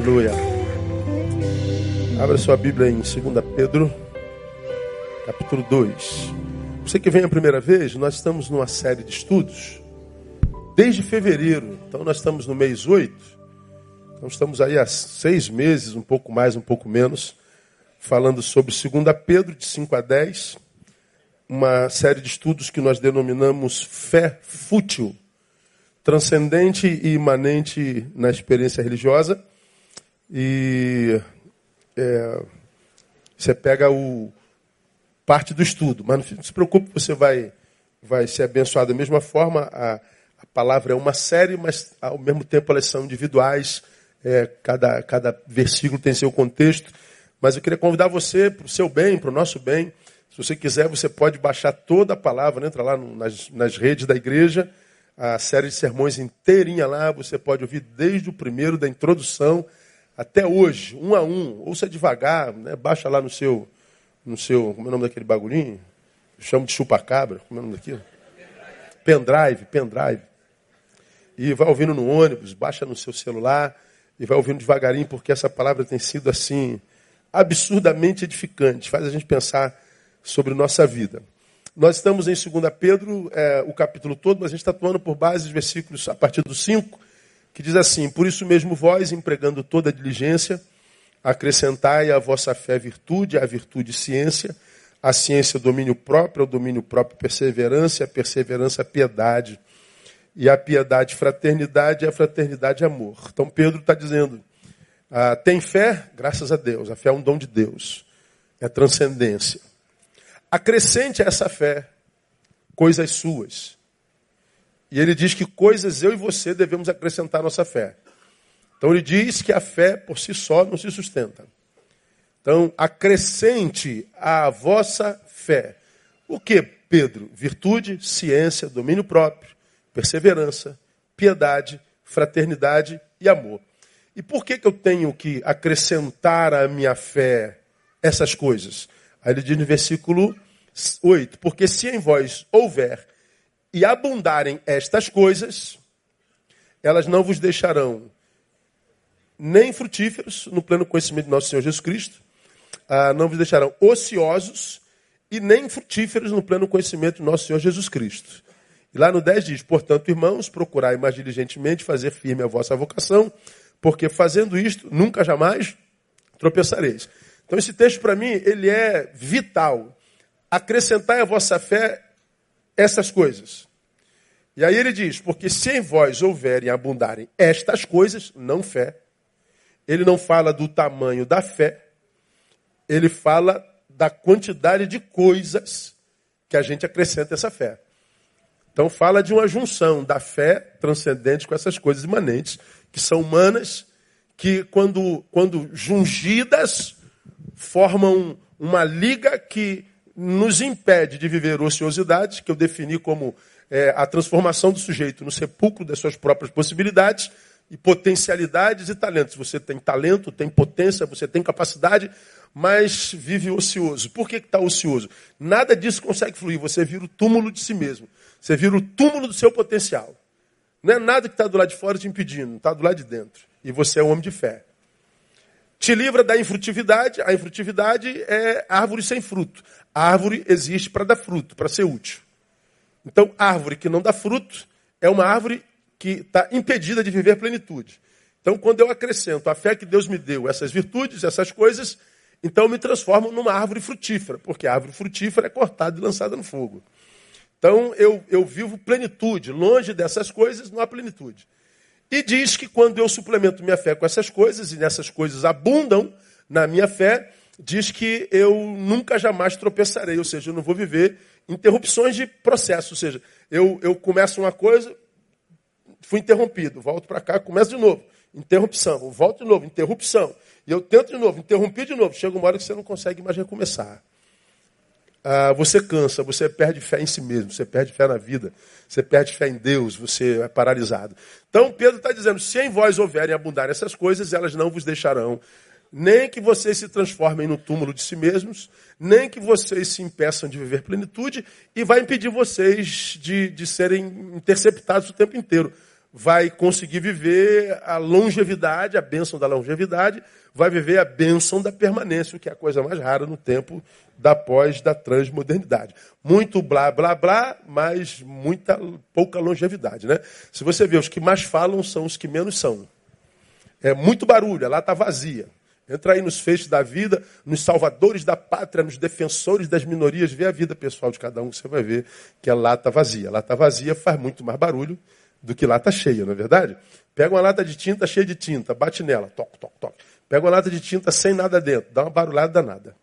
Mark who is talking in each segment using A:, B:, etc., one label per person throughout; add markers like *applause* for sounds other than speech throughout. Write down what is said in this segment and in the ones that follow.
A: Aleluia. Abra sua Bíblia em 2 Pedro, capítulo 2. Você que vem a primeira vez, nós estamos numa série de estudos desde fevereiro. Então nós estamos no mês 8. Então estamos aí há seis meses, um pouco mais, um pouco menos, falando sobre 2 Pedro, de 5 a 10. Uma série de estudos que nós denominamos fé fútil transcendente e imanente na experiência religiosa. E é, você pega o parte do estudo, mas não se preocupe, você vai, vai ser abençoado da mesma forma. A, a palavra é uma série, mas ao mesmo tempo elas são individuais. É, cada, cada versículo tem seu contexto. Mas eu queria convidar você para o seu bem, para o nosso bem. Se você quiser, você pode baixar toda a palavra, entra lá no, nas, nas redes da igreja a série de sermões inteirinha lá, você pode ouvir desde o primeiro, da introdução, até hoje, um a um. Ouça devagar, né? baixa lá no seu, no seu, como é o nome daquele bagulhinho? Eu chamo de chupa-cabra, como é o nome daquilo? Pendrive, pendrive. E vai ouvindo no ônibus, baixa no seu celular e vai ouvindo devagarinho, porque essa palavra tem sido assim, absurdamente edificante, faz a gente pensar sobre nossa vida. Nós estamos em 2 Pedro, é, o capítulo todo, mas a gente está tomando por base os versículos a partir do 5, que diz assim: Por isso mesmo vós, empregando toda a diligência, acrescentai à vossa fé virtude, à virtude ciência, a ciência domínio próprio, ao domínio próprio perseverança, a perseverança piedade, e a piedade fraternidade, e a fraternidade amor. Então Pedro está dizendo: ah, tem fé, graças a Deus, a fé é um dom de Deus, é transcendência. Acrescente a essa fé coisas suas. E ele diz que coisas eu e você devemos acrescentar à nossa fé. Então ele diz que a fé por si só não se sustenta. Então acrescente à vossa fé. O que, Pedro? Virtude, ciência, domínio próprio, perseverança, piedade, fraternidade e amor. E por que, que eu tenho que acrescentar à minha fé essas coisas? Aí ele diz no versículo 8: Porque se em vós houver e abundarem estas coisas, elas não vos deixarão nem frutíferos no pleno conhecimento de nosso Senhor Jesus Cristo, ah, não vos deixarão ociosos e nem frutíferos no pleno conhecimento de nosso Senhor Jesus Cristo. E lá no 10 diz: Portanto, irmãos, procurai mais diligentemente fazer firme a vossa vocação, porque fazendo isto, nunca jamais tropeçareis. Então esse texto para mim, ele é vital. Acrescentai à vossa fé essas coisas. E aí ele diz, porque se em vós houverem abundarem estas coisas, não fé. Ele não fala do tamanho da fé, ele fala da quantidade de coisas que a gente acrescenta essa fé. Então fala de uma junção da fé transcendente com essas coisas imanentes, que são humanas, que quando, quando jungidas, formam uma liga que nos impede de viver ociosidade, que eu defini como é, a transformação do sujeito no sepulcro das suas próprias possibilidades e potencialidades e talentos. Você tem talento, tem potência, você tem capacidade, mas vive ocioso. Por que está ocioso? Nada disso consegue fluir. Você vira o túmulo de si mesmo. Você vira o túmulo do seu potencial. Não é nada que está do lado de fora te impedindo, está do lado de dentro. E você é um homem de fé. Te livra da infrutividade. A infrutividade é árvore sem fruto. A árvore existe para dar fruto, para ser útil. Então, árvore que não dá fruto é uma árvore que está impedida de viver plenitude. Então, quando eu acrescento a fé que Deus me deu, essas virtudes, essas coisas, então eu me transformo numa árvore frutífera, porque a árvore frutífera é cortada e lançada no fogo. Então, eu, eu vivo plenitude. Longe dessas coisas, não há plenitude. E diz que quando eu suplemento minha fé com essas coisas, e nessas coisas abundam na minha fé, diz que eu nunca jamais tropeçarei, ou seja, eu não vou viver interrupções de processo, ou seja, eu, eu começo uma coisa, fui interrompido, volto para cá, começo de novo, interrupção, volto de novo, interrupção, e eu tento de novo, interrompi de novo, chega uma hora que você não consegue mais recomeçar ah, você cansa, você perde fé em si mesmo, você perde fé na vida, você perde fé em Deus, você é paralisado. Então Pedro está dizendo: se em vós houverem abundar essas coisas, elas não vos deixarão. Nem que vocês se transformem no túmulo de si mesmos, nem que vocês se impeçam de viver plenitude, e vai impedir vocês de, de serem interceptados o tempo inteiro. Vai conseguir viver a longevidade, a bênção da longevidade, vai viver a bênção da permanência, o que é a coisa mais rara no tempo da pós da transmodernidade. Muito blá blá blá, mas muita pouca longevidade, né? Se você vê os que mais falam são os que menos são. É muito barulho, lá está vazia. Entra aí nos feixes da vida, nos salvadores da pátria, nos defensores das minorias, vê a vida pessoal de cada um, você vai ver que a lata vazia. A lata vazia faz muito mais barulho do que lata cheia, não é verdade? Pega uma lata de tinta cheia de tinta, bate nela, toque, toque, toque. Pega uma lata de tinta sem nada dentro, dá uma barulhada danada.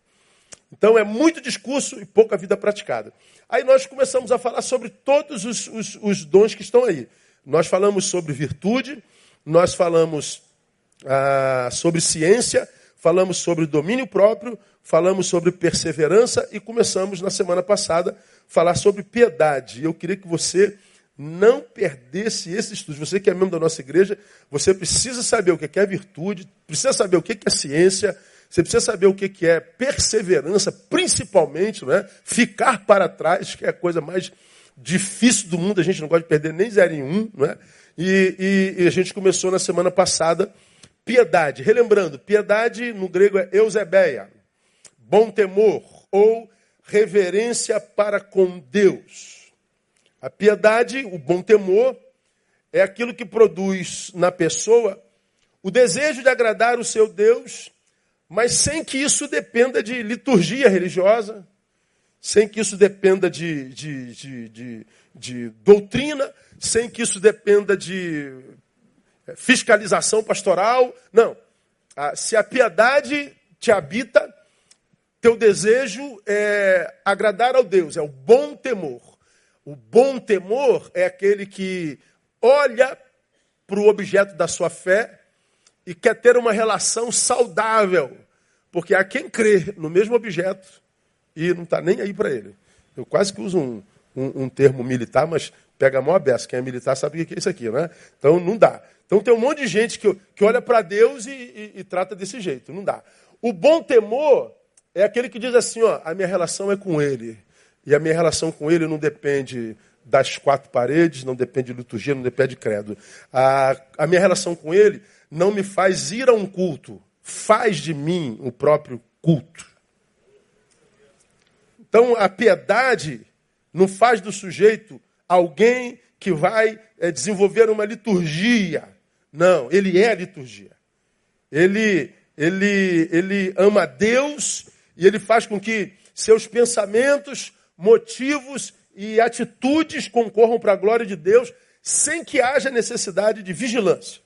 A: Então é muito discurso e pouca vida praticada. Aí nós começamos a falar sobre todos os, os, os dons que estão aí. Nós falamos sobre virtude, nós falamos ah, sobre ciência, falamos sobre domínio próprio, falamos sobre perseverança e começamos na semana passada a falar sobre piedade. Eu queria que você não perdesse esse estudo. Você que é membro da nossa igreja, você precisa saber o que é virtude, precisa saber o que é ciência, você precisa saber o que é perseverança, principalmente, não é? ficar para trás, que é a coisa mais difícil do mundo, a gente não gosta de perder nem zero em um. Não é? e, e, e a gente começou na semana passada Piedade, relembrando, piedade no grego é eusebeia, bom temor ou reverência para com Deus. A piedade, o bom temor, é aquilo que produz na pessoa o desejo de agradar o seu Deus, mas sem que isso dependa de liturgia religiosa, sem que isso dependa de, de, de, de, de doutrina, sem que isso dependa de fiscalização pastoral. Não. Ah, se a piedade te habita, teu desejo é agradar ao Deus, é o bom temor. O bom temor é aquele que olha para o objeto da sua fé e quer ter uma relação saudável. Porque há quem crê no mesmo objeto e não está nem aí para ele. Eu quase que uso um, um, um, termo militar, mas pega a maior beça. Quem é militar sabe o que é isso aqui, né? Então não dá. Então tem um monte de gente que, que olha para Deus e, e, e, trata desse jeito. Não dá. O bom temor é aquele que diz assim: ó, a minha relação é com Ele. E a minha relação com Ele não depende das quatro paredes, não depende de liturgia, não depende de credo. A, a minha relação com Ele não me faz ir a um culto, faz de mim o próprio culto. Então a piedade não faz do sujeito alguém que vai é, desenvolver uma liturgia não, ele é liturgia. Ele, ele, ele ama Deus e ele faz com que seus pensamentos, motivos e atitudes concorram para a glória de Deus sem que haja necessidade de vigilância.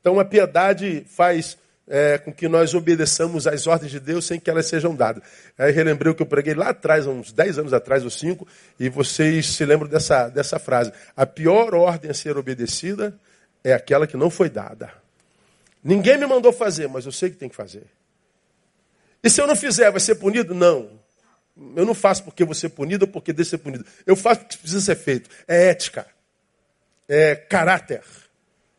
A: Então a piedade faz é, com que nós obedeçamos às ordens de Deus sem que elas sejam dadas. Aí relembrei o que eu preguei lá atrás, uns 10 anos atrás ou 5, e vocês se lembram dessa, dessa frase. A pior ordem a ser obedecida é aquela que não foi dada. Ninguém me mandou fazer, mas eu sei que tem que fazer. E se eu não fizer, vai ser punido? Não. Eu não faço porque vou ser punido ou porque deixo ser punido. Eu faço porque precisa ser feito. É ética, é caráter,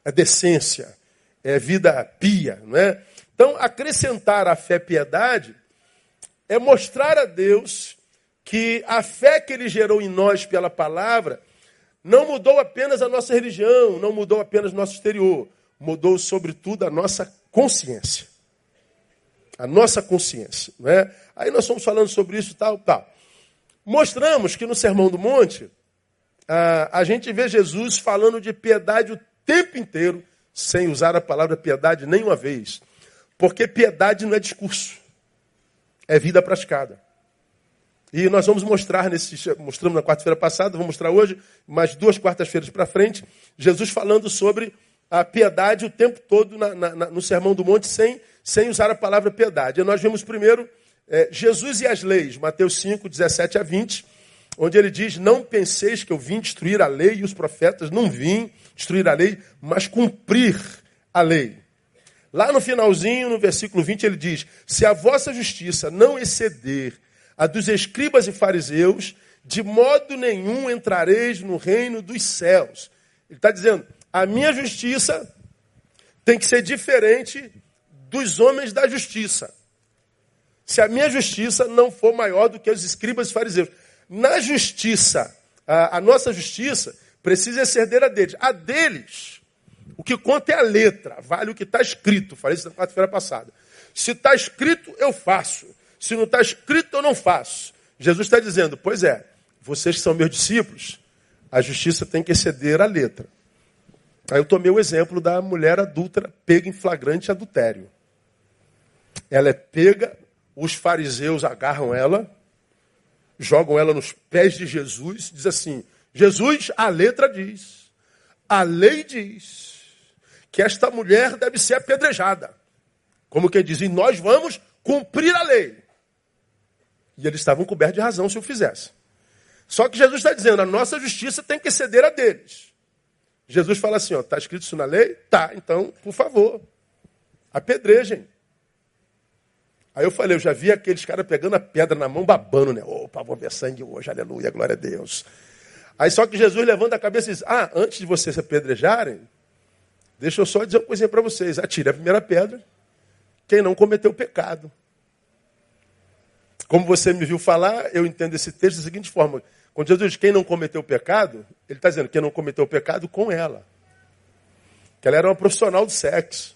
A: é decência, é vida pia, não é? Então, acrescentar a fé piedade é mostrar a Deus que a fé que ele gerou em nós pela palavra não mudou apenas a nossa religião, não mudou apenas o nosso exterior, mudou sobretudo a nossa consciência. A nossa consciência. Não é? Aí nós estamos falando sobre isso tal, tal. Mostramos que no Sermão do Monte, a, a gente vê Jesus falando de piedade o tempo inteiro, sem usar a palavra piedade nenhuma vez. Porque piedade não é discurso, é vida praticada. E nós vamos mostrar, nesse, mostramos na quarta-feira passada, vamos mostrar hoje, mais duas quartas-feiras para frente, Jesus falando sobre a piedade o tempo todo na, na, no Sermão do Monte, sem, sem usar a palavra piedade. E nós vemos primeiro é, Jesus e as leis, Mateus 5, 17 a 20, onde ele diz: Não penseis que eu vim destruir a lei e os profetas, não vim destruir a lei, mas cumprir a lei. Lá no finalzinho, no versículo 20, ele diz: Se a vossa justiça não exceder a dos escribas e fariseus, de modo nenhum entrareis no reino dos céus. Ele está dizendo, a minha justiça tem que ser diferente dos homens da justiça. Se a minha justiça não for maior do que os escribas e fariseus. Na justiça, a, a nossa justiça precisa exceder a deles. A deles, o que conta é a letra, vale o que está escrito. Falei isso na quarta-feira passada. Se está escrito, eu faço. Se não está escrito, eu não faço. Jesus está dizendo, pois é, vocês que são meus discípulos, a justiça tem que exceder a letra. Aí eu tomei o exemplo da mulher adulta pega em flagrante adultério. Ela é pega, os fariseus agarram ela, jogam ela nos pés de Jesus, diz assim: Jesus, a letra diz, a lei diz que esta mulher deve ser apedrejada. Como quem diz, e nós vamos cumprir a lei. E eles estavam cobertos de razão se o fizesse. Só que Jesus está dizendo, a nossa justiça tem que ceder a deles. Jesus fala assim, ó, está escrito isso na lei? Tá, então, por favor, apedrejem. Aí eu falei, eu já vi aqueles caras pegando a pedra na mão, babando, né? Opa, vou ver sangue hoje, aleluia, glória a Deus. Aí só que Jesus levanta a cabeça e diz, ah, antes de vocês se apedrejarem, deixa eu só dizer uma coisinha para vocês. Atire a primeira pedra, quem não cometeu pecado. Como você me viu falar, eu entendo esse texto da seguinte forma. Quando Jesus diz quem não cometeu pecado, ele está dizendo quem não cometeu pecado com ela. Que ela era uma profissional do sexo.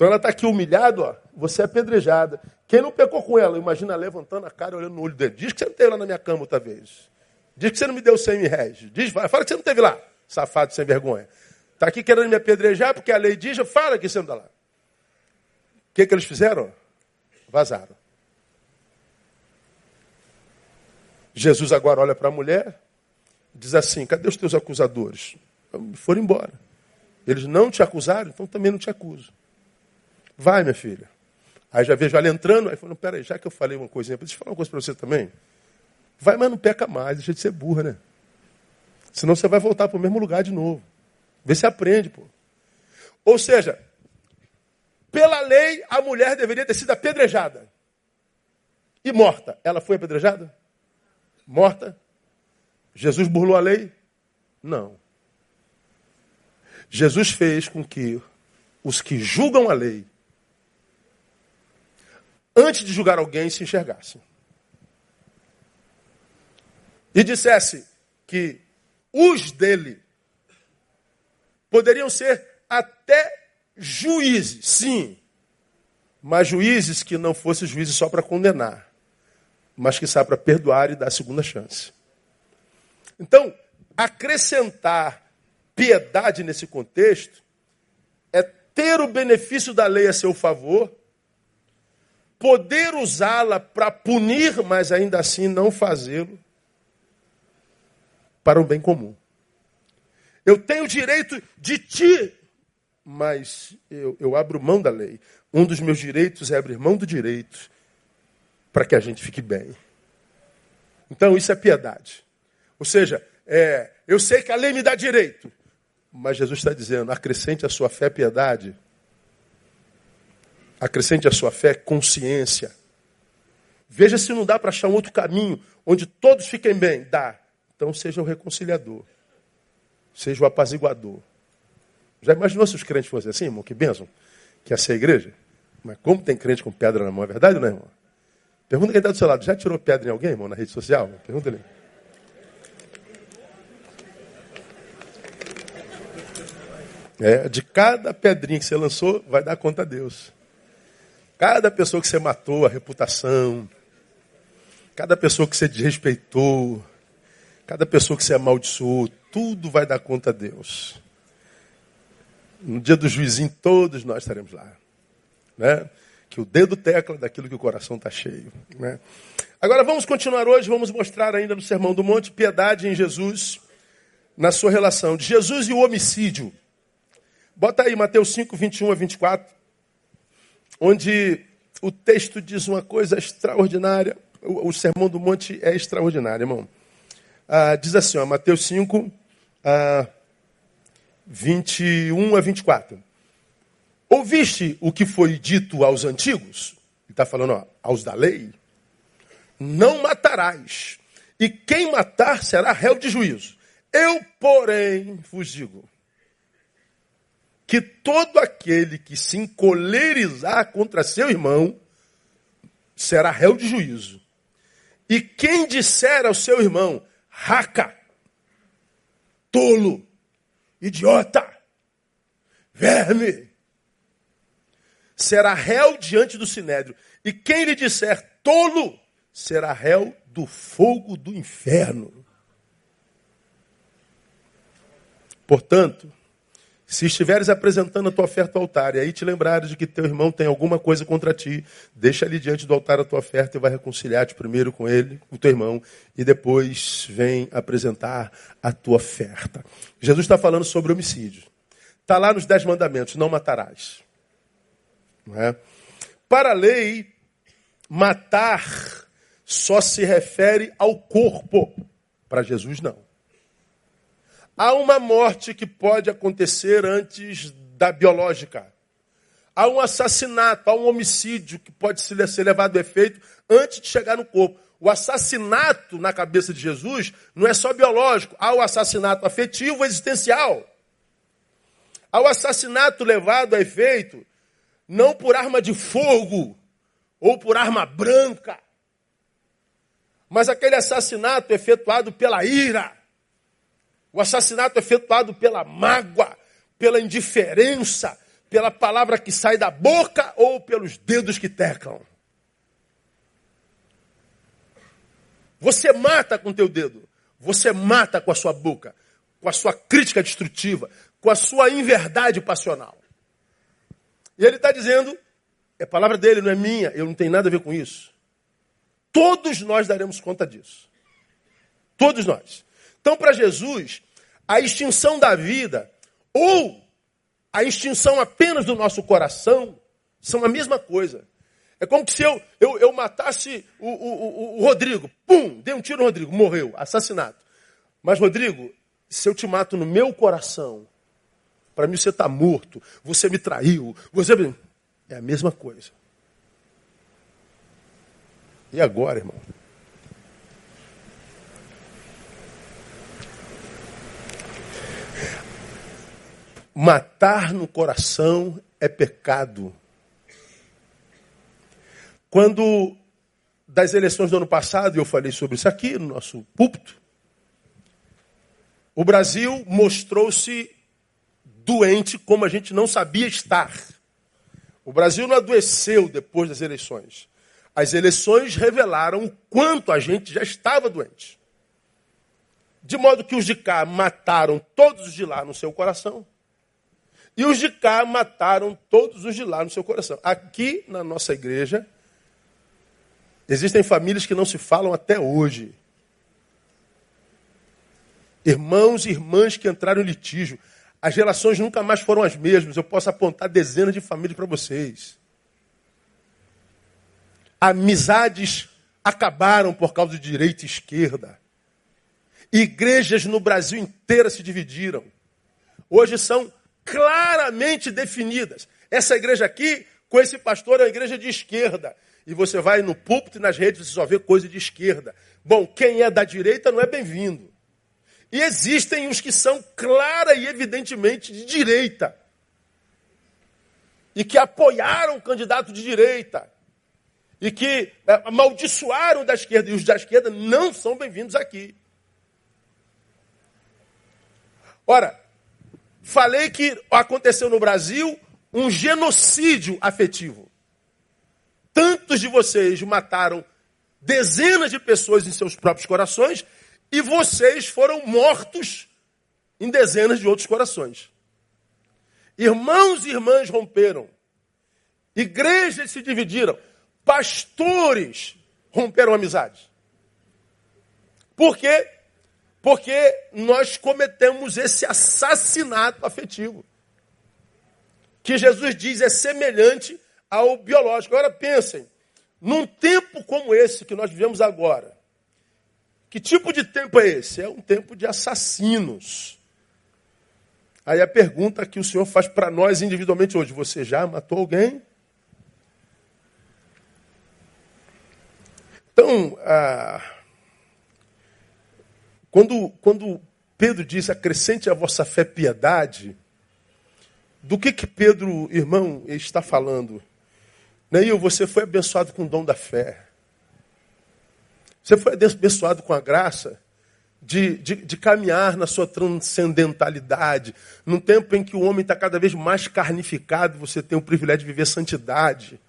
A: Então ela está aqui humilhada, ó, você é apedrejada. Quem não pecou com ela, imagina levantando a cara, olhando no olho dele. Diz que você não teve lá na minha cama outra vez. Diz que você não me deu 100 mil reais. Diz, fala que você não teve lá, safado sem vergonha. Está aqui querendo me apedrejar porque a lei diz, fala que você não está lá. O que, que eles fizeram? Vazaram. Jesus agora olha para a mulher diz assim: cadê os teus acusadores? Foram embora. Eles não te acusaram, então também não te acuso. Vai, minha filha. Aí já vejo ela entrando, aí falando, peraí, já que eu falei uma coisinha, deixa eu falar uma coisa para você também. Vai, mas não peca mais, deixa de ser burra, né? Senão você vai voltar para o mesmo lugar de novo. Vê se aprende, pô. Ou seja, pela lei, a mulher deveria ter sido apedrejada. E morta. Ela foi apedrejada? Morta? Jesus burlou a lei? Não. Jesus fez com que os que julgam a lei, antes de julgar alguém, se enxergassem. E dissesse que os dele poderiam ser até juízes, sim, mas juízes que não fossem juízes só para condenar mas que sai para perdoar e dar a segunda chance. Então, acrescentar piedade nesse contexto é ter o benefício da lei a seu favor, poder usá-la para punir, mas ainda assim não fazê-lo para o bem comum. Eu tenho o direito de ti, mas eu, eu abro mão da lei. Um dos meus direitos é abrir mão do direito para que a gente fique bem. Então, isso é piedade. Ou seja, é, eu sei que a lei me dá direito, mas Jesus está dizendo: acrescente a sua fé piedade, acrescente a sua fé consciência. Veja se não dá para achar um outro caminho onde todos fiquem bem. Dá. Então, seja o reconciliador, seja o apaziguador. Já imaginou se os crentes fossem assim, irmão? Que bênção que essa é a igreja? Mas como tem crente com pedra na mão, é verdade ou não, irmão? Pergunta quem está do seu lado. Já tirou pedra em alguém, irmão, na rede social? Pergunta ele. É, de cada pedrinha que você lançou, vai dar conta a Deus. Cada pessoa que você matou, a reputação. Cada pessoa que você desrespeitou. Cada pessoa que você amaldiçoou. Tudo vai dar conta a Deus. No dia do juizinho, todos nós estaremos lá. Né? que o dedo tecla daquilo que o coração está cheio. Né? Agora vamos continuar hoje, vamos mostrar ainda no Sermão do Monte piedade em Jesus, na sua relação de Jesus e o homicídio. Bota aí Mateus 5, 21 a 24, onde o texto diz uma coisa extraordinária. O, Sermão do Monte é extraordinário, irmão. Ah, diz assim, ó, Mateus 5, ah, 21 a 24. Ouviste o que foi dito aos antigos? Ele está falando ó, aos da lei. Não matarás. E quem matar será réu de juízo. Eu, porém, vos digo que todo aquele que se encolerizar contra seu irmão será réu de juízo. E quem disser ao seu irmão, raca, tolo, idiota, verme, será réu diante do sinédrio. E quem lhe disser tolo, será réu do fogo do inferno. Portanto, se estiveres apresentando a tua oferta ao altar, e aí te lembrares de que teu irmão tem alguma coisa contra ti, deixa ali diante do altar a tua oferta e vai reconciliar-te primeiro com ele, com teu irmão, e depois vem apresentar a tua oferta. Jesus está falando sobre homicídio. Está lá nos Dez Mandamentos: não matarás. Não é? Para a lei, matar só se refere ao corpo. Para Jesus, não. Há uma morte que pode acontecer antes da biológica. Há um assassinato, há um homicídio que pode ser levado a efeito antes de chegar no corpo. O assassinato na cabeça de Jesus não é só biológico, há o assassinato afetivo existencial. Há o assassinato levado a efeito não por arma de fogo ou por arma branca, mas aquele assassinato efetuado pela ira o assassinato é efetuado pela mágoa, pela indiferença, pela palavra que sai da boca ou pelos dedos que teclam. Você mata com teu dedo, você mata com a sua boca, com a sua crítica destrutiva, com a sua inverdade passional. E ele está dizendo, é palavra dele, não é minha, eu não tenho nada a ver com isso. Todos nós daremos conta disso. Todos nós. Então, para Jesus, a extinção da vida ou a extinção apenas do nosso coração são a mesma coisa. É como se eu, eu, eu matasse o, o, o, Rodrigo. Pum! Dei um tiro no Rodrigo, morreu, assassinato. Mas, Rodrigo, se eu te mato no meu coração, para mim você está morto, você me traiu, você. É a mesma coisa. E agora, irmão? Matar no coração é pecado. Quando das eleições do ano passado, eu falei sobre isso aqui no nosso púlpito, o Brasil mostrou-se doente como a gente não sabia estar. O Brasil não adoeceu depois das eleições. As eleições revelaram o quanto a gente já estava doente. De modo que os de cá mataram todos os de lá no seu coração e os de cá mataram todos os de lá no seu coração. Aqui na nossa igreja, existem famílias que não se falam até hoje. Irmãos e irmãs que entraram em litígio. As relações nunca mais foram as mesmas. Eu posso apontar dezenas de famílias para vocês. Amizades acabaram por causa de direita e esquerda. Igrejas no Brasil inteira se dividiram. Hoje são claramente definidas. Essa igreja aqui, com esse pastor, é uma igreja de esquerda. E você vai no púlpito e nas redes, você só vê coisa de esquerda. Bom, quem é da direita não é bem-vindo. E existem os que são clara e evidentemente de direita. E que apoiaram o candidato de direita. E que é, amaldiçoaram da esquerda. E os da esquerda não são bem-vindos aqui. Ora, falei que aconteceu no Brasil um genocídio afetivo. Tantos de vocês mataram dezenas de pessoas em seus próprios corações e vocês foram mortos em dezenas de outros corações. Irmãos e irmãs romperam. Igrejas se dividiram. Pastores romperam amizades. Por quê? Porque nós cometemos esse assassinato afetivo. Que Jesus diz é semelhante ao biológico. Agora pensem, num tempo como esse que nós vivemos agora, que tipo de tempo é esse? É um tempo de assassinos. Aí a pergunta que o Senhor faz para nós individualmente hoje: você já matou alguém? Então, ah, quando, quando Pedro diz acrescente a vossa fé piedade, do que que Pedro, irmão, está falando? Neil, você foi abençoado com o dom da fé. Você foi abençoado com a graça de, de, de, caminhar na sua transcendentalidade. Num tempo em que o homem está cada vez mais carnificado, você tem o privilégio de viver santidade.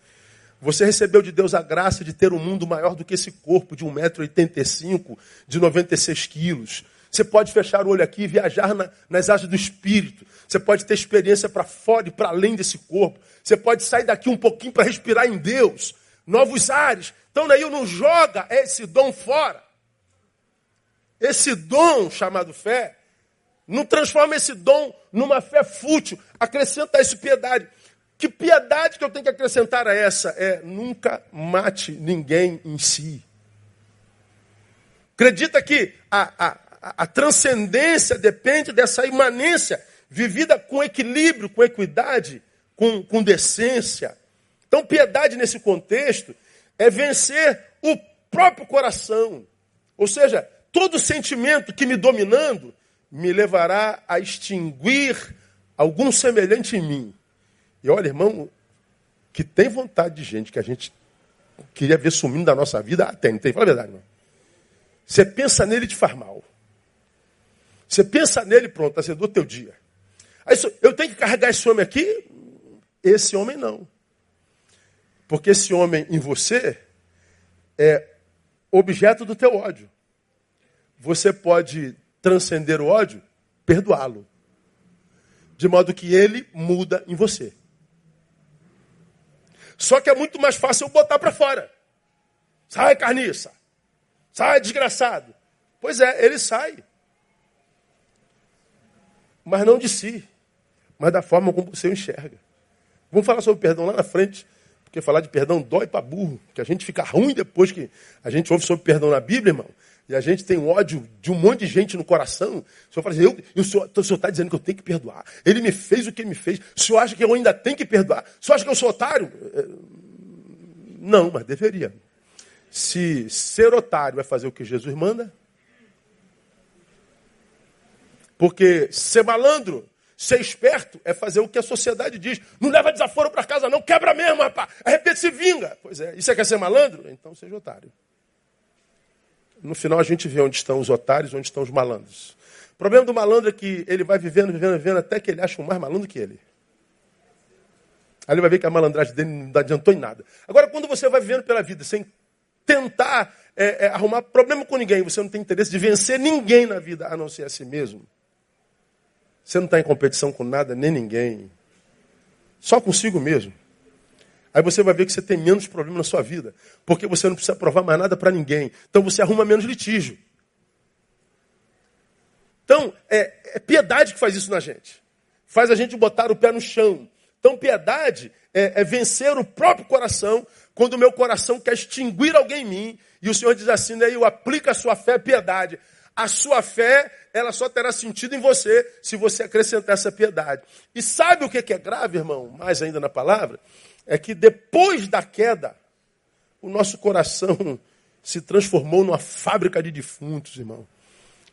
A: Você recebeu de Deus a graça de ter um mundo maior do que esse corpo de 1,85m, de 96 quilos. Você pode fechar o olho aqui e viajar na, nas asas do Espírito. Você pode ter experiência para fora e para além desse corpo. Você pode sair daqui um pouquinho para respirar em Deus. Novos ares. Então, Neil, não joga esse dom fora. Esse dom chamado fé, não transforma esse dom numa fé fútil. Acrescenta isso piedade. Que piedade que eu tenho que acrescentar a essa? É nunca mate ninguém em si. Acredita que a, a, a, transcendência depende dessa imanência vivida com equilíbrio, com equidade, com, com decência. Então, piedade nesse contexto é vencer o próprio coração. Ou seja, todo sentimento que me dominando me levará a extinguir algum semelhante em mim. E olha, irmão, que tem vontade de gente que a gente queria ver sumindo da nossa vida, ah, tem, tem, fala a verdade, irmão. Você pensa nele e te faz mal. Você pensa nele, pronto, azedou teu dia. Aí, eu tenho que carregar esse homem aqui? Esse homem não. Porque esse homem em você é objeto do teu ódio. Você pode transcender o ódio, perdoá-lo. De modo que ele muda em você. Só que é muito mais fácil eu botar para fora. Sai, carniça. Sai, desgraçado. Pois é, ele sai mas não de si, mas da forma como você enxerga. Vamos falar sobre perdão lá na frente, porque falar de perdão dói para burro, que a gente fica ruim depois que a gente ouve sobre perdão na Bíblia, irmão. E a gente tem ódio de um monte de gente no coração. O senhor fala assim, eu, o senhor está dizendo que eu tenho que perdoar. Ele me fez o que ele me fez. O senhor acha que eu ainda tenho que perdoar? O senhor acha que eu sou otário? É, não, mas deveria. Se ser otário é fazer o que Jesus manda, porque ser malandro, ser esperto, é fazer o que a sociedade diz. Não leva desaforo para casa, não. Quebra mesmo, rapaz. Arrepende se vinga. Pois é. E você quer ser malandro? Então seja otário. No final a gente vê onde estão os otários, onde estão os malandros. O problema do malandro é que ele vai vivendo, vivendo, vivendo, até que ele acha um mais malandro que ele. Aí ele vai ver que a malandragem dele não adiantou em nada. Agora, quando você vai vivendo pela vida sem tentar é, é, arrumar problema com ninguém, você não tem interesse de vencer ninguém na vida, a não ser a si mesmo. Você não está em competição com nada, nem ninguém. Só consigo mesmo. Aí você vai ver que você tem menos problema na sua vida. Porque você não precisa provar mais nada para ninguém. Então você arruma menos litígio. Então, é, é, piedade que faz isso na gente. Faz a gente botar o pé no chão. Então, piedade é, é vencer o próprio coração quando o meu coração quer extinguir alguém em mim. E o Senhor diz assim, né, eu aplica a sua fé piedade. A sua fé, ela só terá sentido em você se você acrescentar essa piedade. E sabe o que é grave, irmão? Mais ainda na palavra, é que depois da queda, o nosso coração se transformou numa fábrica de defuntos, irmão.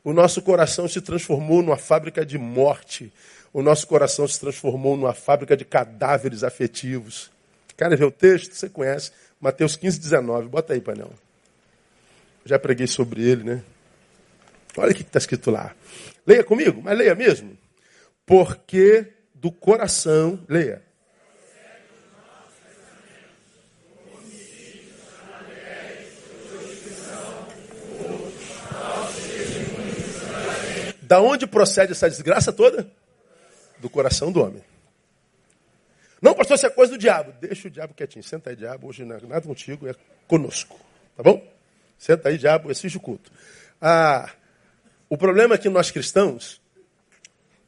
A: O nosso coração se transformou numa fábrica de morte. O nosso coração se transformou numa fábrica de cadáveres afetivos. Quer ver o texto? Você conhece. Mateus 15, 19. Bota aí, painel. Já preguei sobre ele, né? Olha o que está escrito lá. Leia comigo, mas leia mesmo. Porque do coração, leia. Da onde procede essa desgraça toda? Do coração do homem. Não, pastor, isso é coisa do diabo. Deixa o diabo quietinho. Senta aí, diabo. Hoje não é nada contigo, é conosco. Tá bom? Senta aí, diabo, assiste o culto. Ah, o problema é que nós cristãos,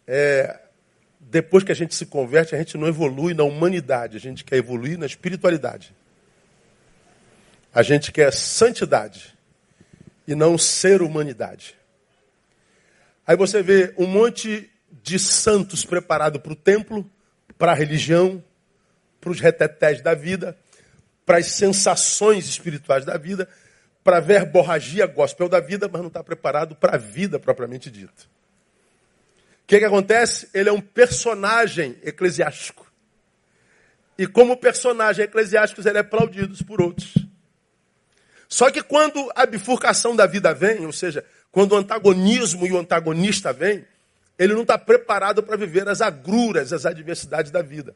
A: é, depois que a gente se converte, a gente não evolui na humanidade, a gente quer evoluir na espiritualidade. A gente quer santidade e não ser humanidade. Aí você vê um monte de santos preparados para o templo, para a religião, para os retetés da vida, para as sensações espirituais da vida, para a verborragia gospel da vida, mas não está preparado para a vida propriamente dita. O que, que acontece? Ele é um personagem eclesiástico. E como personagem eclesiástico, ele é aplaudido por outros. Só que quando a bifurcação da vida vem, ou seja, Quando o antagonismo e o antagonista vem, ele não está preparado para viver as agruras, as adversidades da vida.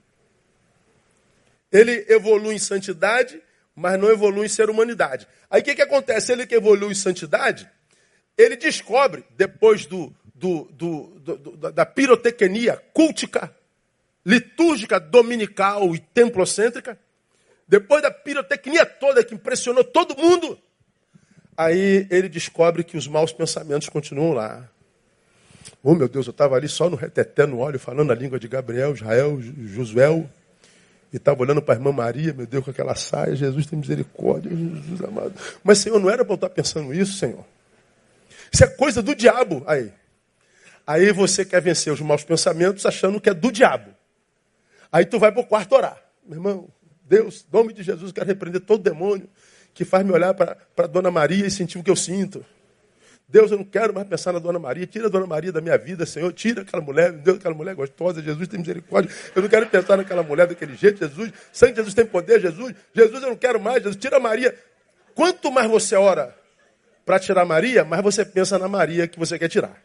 A: Ele evolui em santidade, mas não evolui em ser humanidade. Aí o que, que acontece? Ele que evolui em santidade, ele descobre, depois do, do, do, do da pirotecnia cultica, litúrgica, dominical e templocêntrica, depois da pirotecnia toda que impressionou todo mundo, aí ele descobre que os maus pensamentos continuam lá. Oh meu Deus, eu estava ali só no reteté, no óleo, falando a língua de Gabriel, Israel, Josué, e estava olhando para a irmã Maria, meu Deus, com aquela saia, Jesus tem misericórdia, Jesus amado. Mas, Senhor, não era para eu estar pensando isso, Senhor. Isso é coisa do diabo. Aí. Aí você quer vencer os maus pensamentos achando que é do diabo. Aí tu vai para o quarto orar. Meu irmão, Deus, nome de Jesus, quero repreender todo demônio que faz me olhar para a Dona Maria e sentir o que eu sinto. Deus, eu não quero mais pensar na Dona Maria. Tira a Dona Maria da minha vida, Senhor. Tira aquela mulher, Deus, aquela mulher gostosa. Jesus tem misericórdia. Eu não quero pensar naquela mulher daquele jeito, Jesus. De Jesus tem poder, Jesus. Jesus, eu não quero mais. Jesus, tira Maria. Quanto mais você ora para tirar Maria, mais você pensa na Maria que você quer tirar.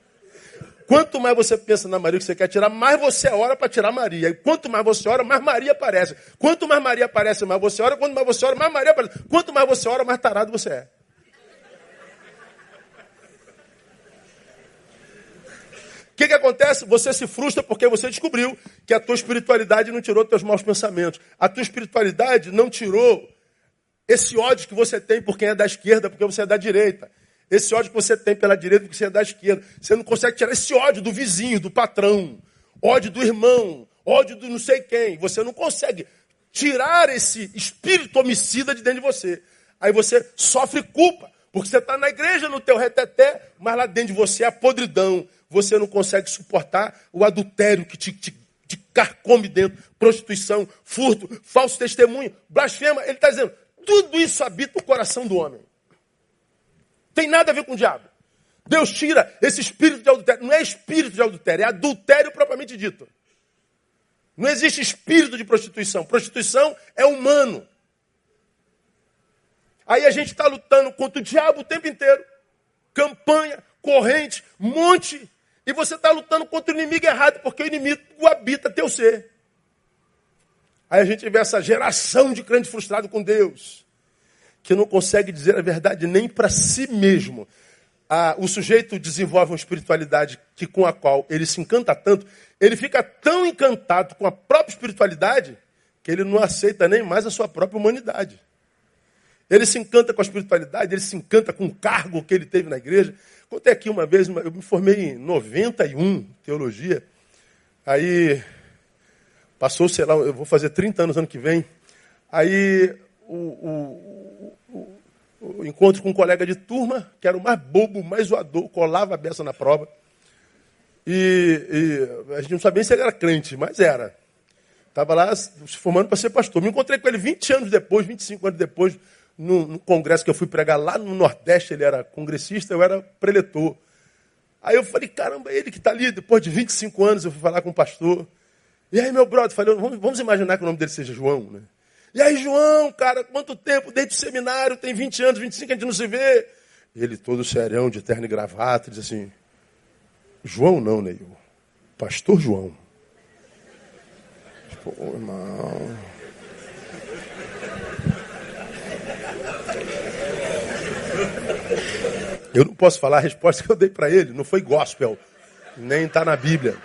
A: Quanto mais você pensa na Maria que você quer tirar, mais você ora para tirar Maria. E quanto mais você ora, mais Maria aparece. Quanto mais Maria aparece, mais você ora. Quanto mais você ora, mais Maria aparece. Quanto mais você ora, mais tarado você é. O que, que acontece? Você se frustra porque você descobriu que a tua espiritualidade não tirou teus maus pensamentos. A tua espiritualidade não tirou esse ódio que você tem por quem é da esquerda, porque você é da direita. Esse ódio que você tem pela direita, porque você é da esquerda. Você não consegue tirar esse ódio do vizinho, do patrão, ódio do irmão, ódio do não sei quem. Você não consegue tirar esse espírito homicida de dentro de você. Aí você sofre culpa, porque você está na igreja, no teu reteté, mas lá dentro de você é a podridão. Você não consegue suportar o adultério que te, te, te carcome dentro, prostituição, furto, falso testemunho, blasfema. Ele está dizendo, tudo isso habita o coração do homem. Tem nada a ver com o diabo. Deus tira esse espírito de adultério. Não é espírito de adultério, é adultério propriamente dito. Não existe espírito de prostituição. Prostituição é humano. Aí a gente está lutando contra o diabo o tempo inteiro. Campanha, corrente, monte. E você está lutando contra o inimigo errado, porque o inimigo habita teu ser. Aí a gente vê essa geração de crente frustrado com Deus que não consegue dizer a verdade nem para si mesmo. Ah, o sujeito desenvolve uma espiritualidade que, com a qual ele se encanta tanto, ele fica tão encantado com a própria espiritualidade que ele não aceita nem mais a sua própria humanidade. Ele se encanta com a espiritualidade, ele se encanta com o cargo que ele teve na igreja. Contei aqui uma vez, eu me formei em 91, teologia. Aí, passou, sei lá, eu vou fazer 30 anos ano que vem. Aí, o, o, encontro com um colega de turma, que era o mais bobo, mais zoador, colava a beça na prova. E, e a gente não sabia se ele era crente, mas era. Estava lá se formando para ser pastor. Me encontrei com ele 20 anos depois, 25 anos depois, no, congresso que eu fui pregar lá no Nordeste. Ele era congressista, eu era preletor. Aí eu falei, caramba, ele que está ali, depois de 25 anos, eu fui falar com o pastor. E aí, meu brother, falei, vamos, vamos imaginar que o nome dele seja João, né? E aí, João, cara, quanto tempo desde o seminário? Tem 20 anos, 25, a gente não se vê. Ele todo serão, de terno e gravata, diz assim: João não, Neil. Pastor João. Pô, irmão. Eu não posso falar a resposta que eu dei para ele, não foi gospel, nem está na Bíblia.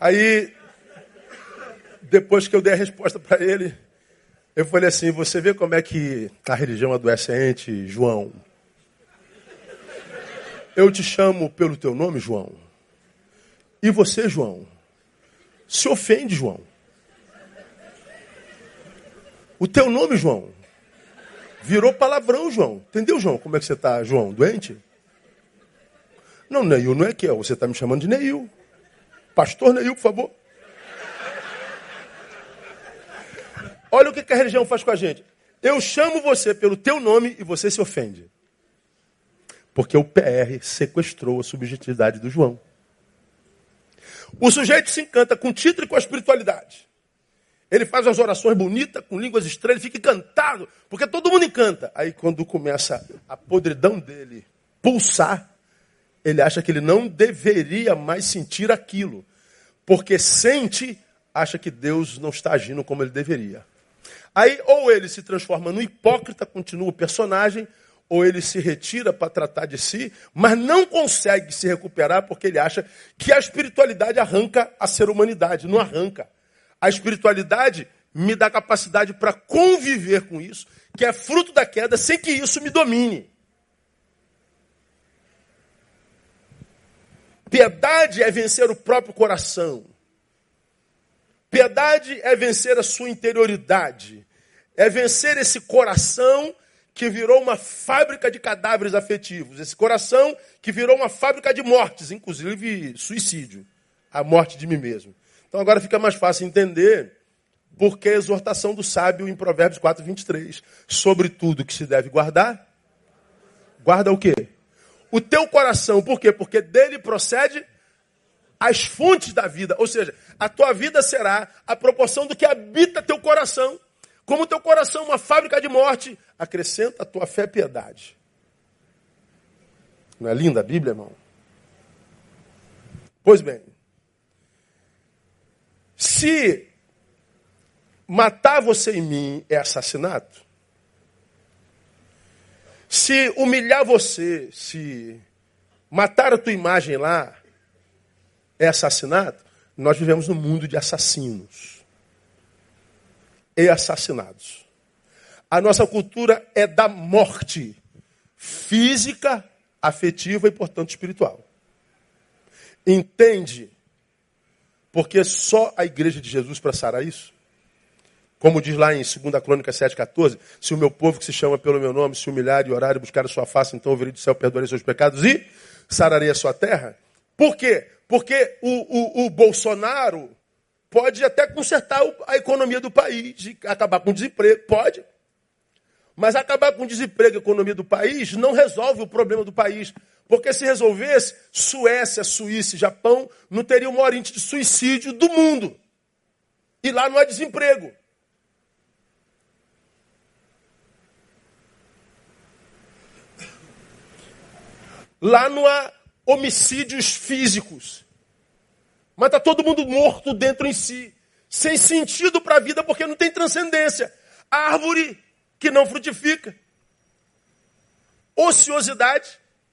A: Aí depois que eu dei a resposta para ele, eu falei assim: Você vê como é que a religião adoece a gente, João? Eu te chamo pelo teu nome, João. E você, João, se ofende, João. O teu nome, João, virou palavrão, João. Entendeu, João? Como é que você está, João? Doente? Não, Neil não é que é. Você está me chamando de Neil. Pastor Neil, por favor. Olha o que a religião faz com a gente. Eu chamo você pelo teu nome e você se ofende. Porque o PR sequestrou a subjetividade do João. O sujeito se encanta com o título e com a espiritualidade. Ele faz as orações bonitas, com línguas estranhas, fica encantado, porque todo mundo encanta. Aí quando começa a podridão dele pulsar, ele acha que ele não deveria mais sentir aquilo. Porque sente, acha que Deus não está agindo como ele deveria. Aí ou ele se transforma no hipócrita, continua o personagem, ou ele se retira para tratar de si, mas não consegue se recuperar porque ele acha que a espiritualidade arranca a ser humanidade. Não arranca. A espiritualidade me dá capacidade para conviver com isso, que é fruto da queda, sem que isso me domine. Piedade é vencer o próprio coração. Piedade é vencer a sua interioridade. É vencer esse coração que virou uma fábrica de cadáveres afetivos. Esse coração que virou uma fábrica de mortes, inclusive suicídio. A morte de mim mesmo. Então agora fica mais fácil entender porque a exortação do sábio em Provérbios 4, 23. Sobre tudo que se deve guardar, guarda o quê? O teu coração. Por quê? Porque dele procede as fontes da vida. Ou seja, a tua vida será a proporção do que habita teu coração. Como teu coração é uma fábrica de morte, acrescenta a tua fé e piedade. Não é linda a Bíblia, irmão? Pois bem, se matar você em mim é assassinato, se humilhar você, se matar a tua imagem lá é assassinato, nós vivemos num mundo de assassinos e assassinados. A nossa cultura é da morte física, afetiva e, portanto, espiritual. Entende? Porque só a igreja de Jesus para sarar isso? Como diz lá em 2 Crônica 7,14, se o meu povo que se chama pelo meu nome se humilhar e orar e buscar a sua face, então ouvirei do céu, perdoarei seus pecados e sararei a sua terra. Por quê? Porque o, o, o Bolsonaro pode até consertar a economia do país acabar com o desemprego. Pode. Mas acabar com o desemprego e a economia do país não resolve o problema do país. Porque se resolvesse, Suécia, Suíça e Japão não teriam o maior índice de suicídio do mundo. E lá não há desemprego. Lá não há homicídios físicos. Mas está todo mundo morto dentro em si, sem sentido para a vida, porque não tem transcendência. Árvore que não frutifica. Ociosidade,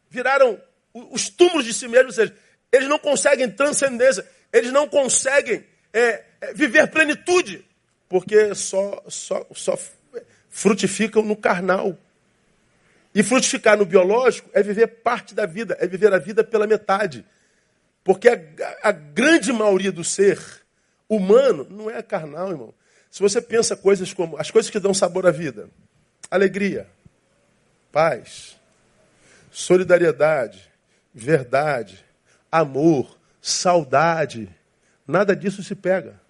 A: viraram os túmulos de si mesmos, ou seja, eles não conseguem transcendência, eles não conseguem é, é, viver plenitude, porque só, só, só frutificam no carnal. E frutificar no biológico é viver parte da vida, é viver a vida pela metade. Porque a, a grande maioria do ser humano não é carnal, irmão. Se você pensa coisas como as coisas que dão sabor à vida, alegria, paz, solidariedade, verdade, amor, saudade, nada disso se pega.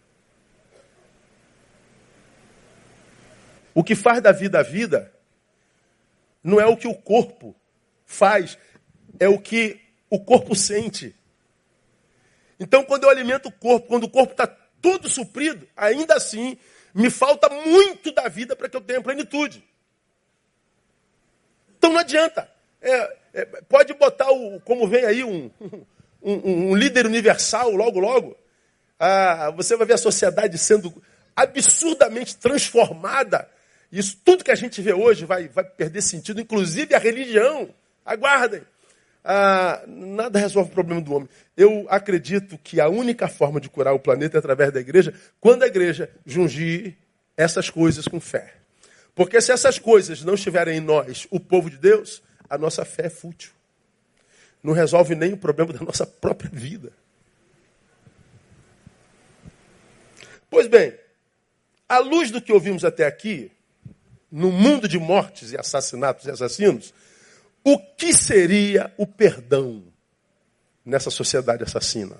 A: O que faz da vida a vida não é o que o corpo faz, é o que o corpo sente. Então, quando eu alimento o corpo, quando o corpo está todo suprido, ainda assim, me falta muito da vida para que eu tenha plenitude. Então não adianta. É, é, pode botar o, como vem aí *laughs* um, um, um líder universal logo, logo. Ah, você vai ver a sociedade sendo absurdamente transformada isso tudo que a gente vê hoje vai, vai perder sentido, inclusive a religião. Aguardem. Ah, nada resolve o problema do homem. Eu acredito que a única forma de curar o planeta é através da igreja, quando a igreja jungir essas coisas com fé. Porque se essas coisas não estiverem em nós, o povo de Deus, a nossa fé é fútil. Não resolve nem o problema da nossa própria vida. Pois bem, à luz do que ouvimos até aqui, no mundo de mortes e assassinatos e assassinos, o que seria o perdão nessa sociedade assassina?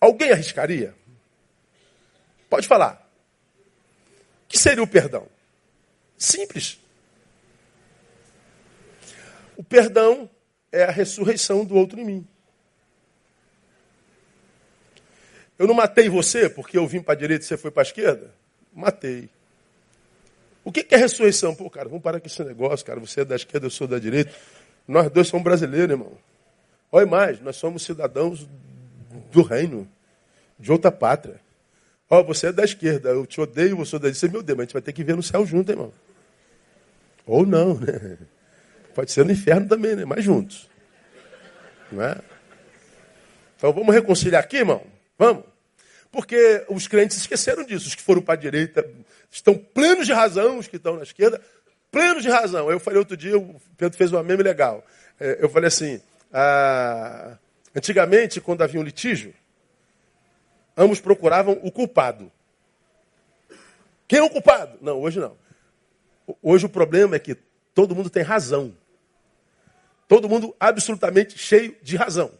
A: Alguém arriscaria? Pode falar. O que seria o perdão? Simples. O perdão é a ressurreição do outro em mim. Eu não matei você porque eu vim para a direita e você foi para a esquerda? Matei. O que é ressurreição? Pô, cara, vamos parar com esse negócio, cara. Você é da esquerda, eu sou da direita. Nós dois somos brasileiros, irmão. Olha mais, nós somos cidadãos do reino, de outra pátria. Ó, você é da esquerda, eu te odeio, você é da direita. Você me odeia, mas a gente vai ter que ver no céu junto, irmão. Ou não, né? Pode ser no inferno também, né? Mas juntos. Não é? Então vamos reconciliar aqui, irmão? Vamos. Porque os crentes *laughs* esqueceram disso. Os que foram para a direita estão plenos de razão, os que estão na esquerda, plenos de razão. Eu falei outro dia, o Pedro fez uma meme legal. É, eu falei assim: ah, antigamente, quando havia um litígio, ambos procuravam o culpado. Quem é o culpado? Não, hoje não. Hoje o problema é que todo mundo tem razão. Todo mundo absolutamente cheio de razão.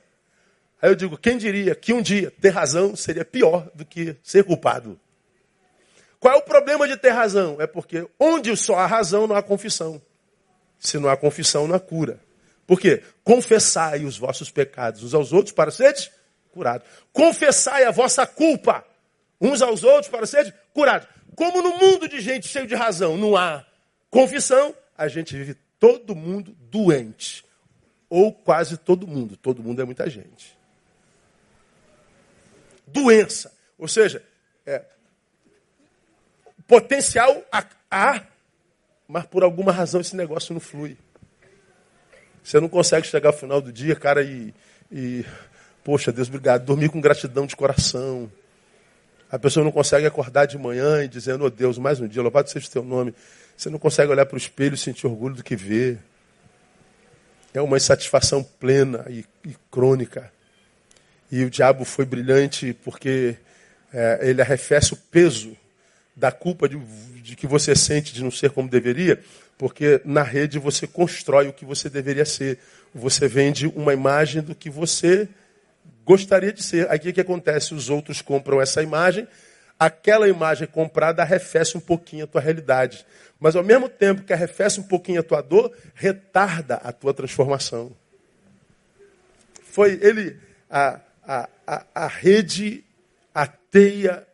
A: Aí eu digo, quem diria que um dia ter razão seria pior do que ser culpado? Qual é o problema de ter razão? É porque onde só há razão, não há confissão. Se não há confissão, não há cura. Por quê? Confessai os vossos pecados uns aos outros para seres curados. Confessai a vossa culpa uns aos outros para seres curados. Como no mundo de gente cheio de razão não há confissão, a gente vive todo mundo doente. Ou quase todo mundo. Todo mundo é muita gente. Doença. Ou seja, é, potencial há, mas por alguma razão esse negócio não flui. Você não consegue chegar ao final do dia, cara, e, e poxa, Deus, obrigado, dormir com gratidão de coração. A pessoa não consegue acordar de manhã e dizendo, oh Deus, mais um dia, louvado seja o teu nome. Você não consegue olhar para o espelho e sentir orgulho do que vê. É uma insatisfação plena e, e crônica. E o diabo foi brilhante porque é, ele arrefece o peso da culpa de, de que você sente de não ser como deveria, porque na rede você constrói o que você deveria ser. Você vende uma imagem do que você gostaria de ser. Aí o que, acontece? Os outros compram essa imagem, aquela imagem comprada arrefece um pouquinho a tua realidade. Mas ao mesmo tempo que arrefece um pouquinho a tua dor, retarda a tua transformação. Foi ele, a, a, a, a rede, a teia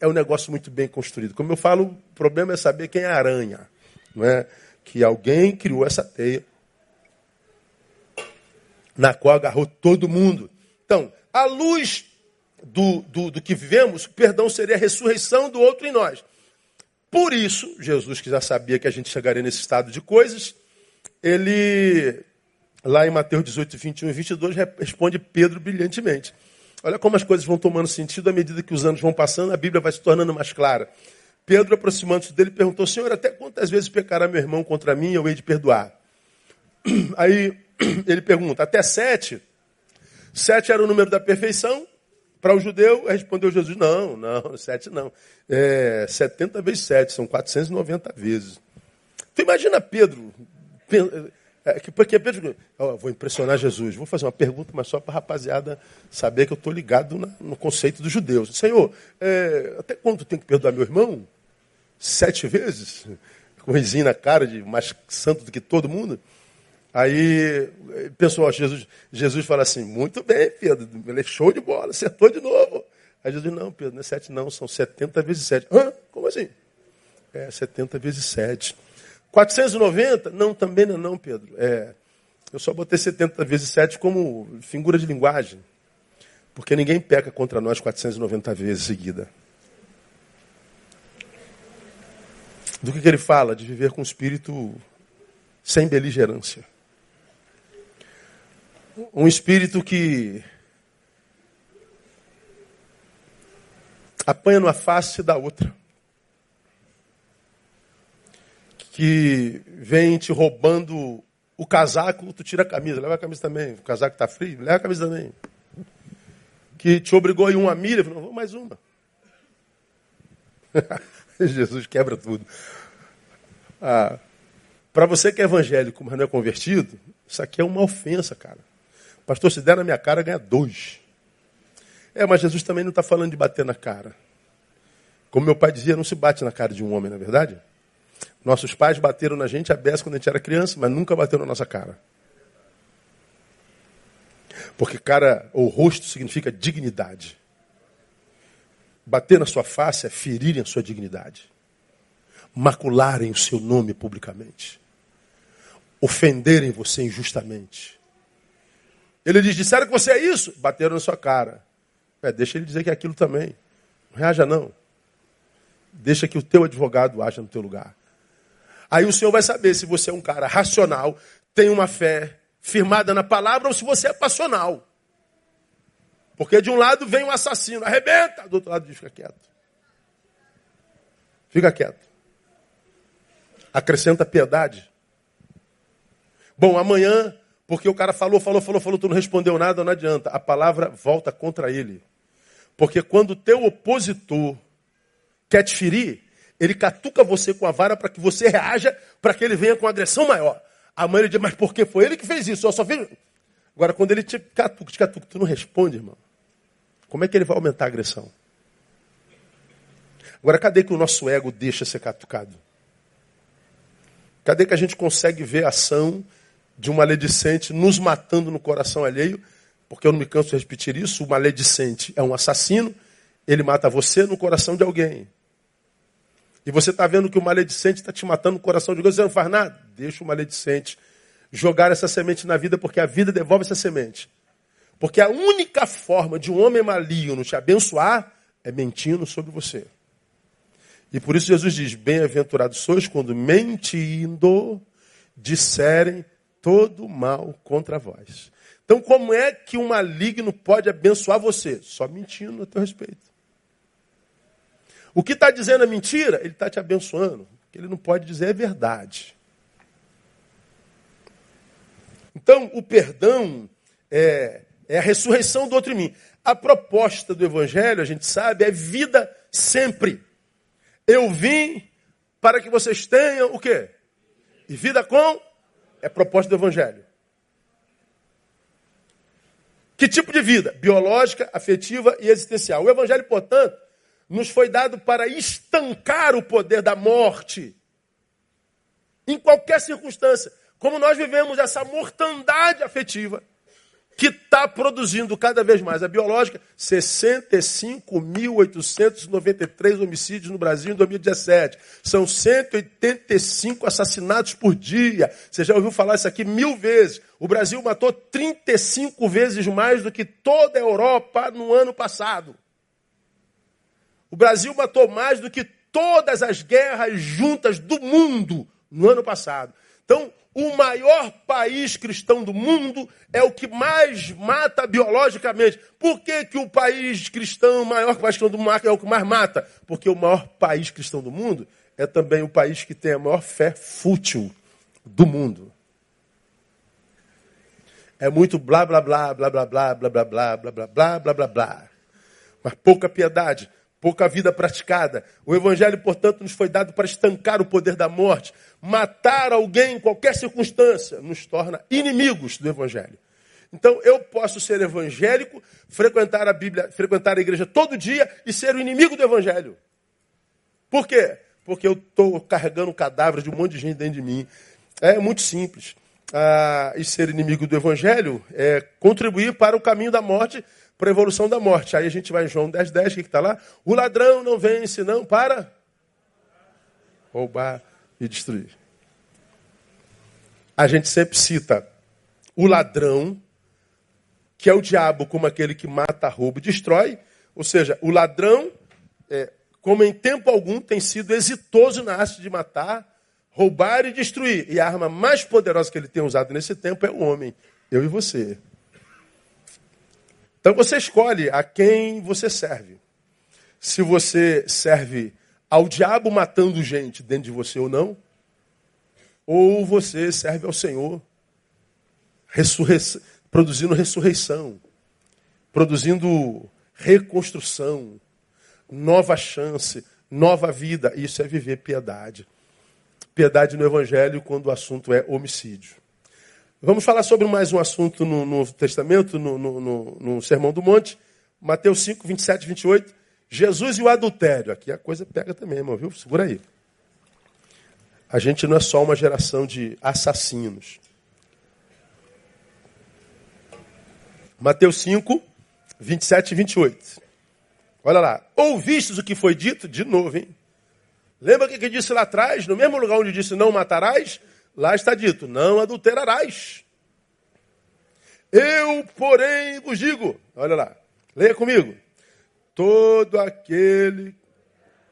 A: é um negócio muito bem construído. Como eu falo, o problema é saber quem é a aranha. Não é? Que alguém criou essa teia na qual agarrou todo mundo. Então, à luz do, do, do que vivemos, o perdão seria a ressurreição do outro em nós. Por isso, Jesus, que já sabia que a gente chegaria nesse estado de coisas, ele, lá em Mateus 18, 21 e 22, responde Pedro brilhantemente. Olha como as coisas vão tomando sentido à medida que os anos vão passando, a Bíblia vai se tornando mais clara. Pedro, aproximando-se dele, perguntou: Senhor, até quantas vezes pecará meu irmão contra mim e eu hei de perdoar? *clears throat* Aí *clears throat* ele pergunta: Até sete? Sete era o número da perfeição. Para o judeu, respondeu Jesus: Não, não, sete não. É 70 vezes sete, são 490 vezes. Tu imagina Pedro é, porque vou impressionar Jesus, vou fazer uma pergunta, mas só para a rapaziada saber que eu estou ligado na, no conceito dos judeus. Senhor, é, até quando tem que perdoar meu irmão? Sete vezes? Com risinho na cara de mais santo do que todo mundo? Aí pensou, Jesus, Jesus fala assim, muito bem, Pedro, ele é show de bola, acertou de novo. Aí Jesus, não, Pedro, não é sete não, são 70 vezes sete. Hã? Como assim? É 70 vezes sete. 490? Não, também não, não, Pedro. É, eu só botei 70 vezes 7 como figura de linguagem. Porque ninguém peca contra nós 490 vezes seguida. Do que, que ele fala? De viver com o espírito sem beligerância. Um espírito que apanha numa face da outra. Que vem te roubando o casaco, tu tira a camisa, leva a camisa também. O casaco está frio, leva a camisa também. Que te obrigou a ir uma milha, falou, vou mais uma. *laughs* Jesus quebra tudo. Ah, Para você que é evangélico, mas não é convertido, isso aqui é uma ofensa, cara. Pastor, se der na minha cara, ganha dois. É, mas Jesus também não está falando de bater na cara. Como meu pai dizia, não se bate na cara de um homem, não é verdade? Nossos pais bateram na gente a beça quando a gente era criança, mas nunca bateram na nossa cara. Porque cara, ou rosto significa dignidade. Bater na sua face é ferirem a sua dignidade, macularem o seu nome publicamente, ofenderem você injustamente. Ele diz: disseram que você é isso, bateram na sua cara. É, deixa ele dizer que é aquilo também. Não reaja, não. Deixa que o teu advogado haja no teu lugar. Aí o Senhor vai saber se você é um cara racional, tem uma fé firmada na palavra, ou se você é passional. Porque de um lado vem o um assassino, arrebenta, do outro lado diz, fica quieto. Fica quieto. Acrescenta piedade. Bom, amanhã, porque o cara falou, falou, falou, falou, tu não respondeu nada, não adianta. A palavra volta contra ele. Porque quando o teu opositor quer te ferir, ele catuca você com a vara para que você reaja, para que ele venha com agressão maior. Amanhã ele diz, mas por que foi ele que fez isso? Eu só fiz. Agora, quando ele te catuca, te catuca, tu não responde, irmão. Como é que ele vai aumentar a agressão? Agora, cadê que o nosso ego deixa ser catucado? Cadê que a gente consegue ver a ação de um maledicente nos matando no coração alheio? Porque eu não me canso de repetir isso, o maledicente é um assassino, ele mata você no coração de alguém. E você está vendo que o maledicente está te matando no coração de alguém, você não faz nada? Deixa o maledicente jogar essa semente na vida, porque a vida devolve essa semente. Porque a única forma de um homem maligno te abençoar é mentindo sobre você. E por isso Jesus diz: Bem-aventurados sois quando mentindo disserem todo mal contra vós. Então, como é que um maligno pode abençoar você? Só mentindo a teu respeito. O que está dizendo é mentira, ele está te abençoando. O que ele não pode dizer é verdade. Então, o perdão é, é a ressurreição do outro em mim. A proposta do Evangelho, a gente sabe, é vida sempre. Eu vim para que vocês tenham o quê? E vida com? É proposta do Evangelho. Que tipo de vida? Biológica, afetiva e existencial. O Evangelho, portanto, nos foi dado para estancar o poder da morte. Em qualquer circunstância. Como nós vivemos essa mortandade afetiva que está produzindo cada vez mais a biológica, 65.893 homicídios no Brasil em 2017. São 185 assassinatos por dia. Você já ouviu falar isso aqui mil vezes. O Brasil matou 35 vezes mais do que toda a Europa no ano passado. O Brasil matou mais do que todas as guerras juntas do mundo no ano passado. Então, o maior país cristão do mundo é o que mais mata biologicamente. Por que, que o país cristão, o maior país cristão do mundo é o que mais mata? Porque o maior país cristão do mundo é também o país que tem a maior fé fútil do mundo. É muito blá blá blá blá blá blá blá blá blá blá blá blá blá blá. Mas pouca piedade, pouca vida praticada. O Evangelho, portanto, nos foi dado para estancar o poder da morte. Matar alguém em qualquer circunstância nos torna inimigos do Evangelho. Então, eu posso ser evangélico, frequentar a Bíblia, frequentar a igreja todo dia e ser o inimigo do Evangelho. Por quê? Porque eu estou carregando cadáveres de um monte de gente dentro de mim. É muito simples. Ah, e ser inimigo do Evangelho é contribuir para o caminho da morte para a evolução da morte. Aí a gente vai em João 10, 10, o que está lá? O ladrão não vem senão para roubar e destruir. A gente sempre cita o ladrão, que é o diabo como aquele que mata, rouba e destrói. Ou seja, o ladrão, é, como em tempo algum tem sido exitoso na arte de matar, roubar e destruir. E a arma mais poderosa que ele tem usado nesse tempo é o homem, eu e você. Então você escolhe a quem você serve. Se você serve ao diabo matando gente dentro de você ou não, ou você serve ao Senhor produzindo ressurreição, produzindo reconstrução, nova chance, nova vida. Isso é viver piedade. Piedade no Evangelho quando o assunto é homicídio. Vamos falar sobre mais um assunto no Novo Testamento, no, no, no, no Sermão do Monte, Mateus 5, 27 e 28. Jesus e o adultério. Aqui a coisa pega também, irmão, viu? Segura aí. A gente não é só uma geração de assassinos. Mateus 5, 27 e 28. Olha lá. Ouvistes o que foi dito? De novo, hein? Lembra o que, que disse lá atrás? No mesmo lugar onde disse não matarás, lá está dito, não adulterarás. Eu, porém, vos digo, olha lá, leia comigo. Todo aquele,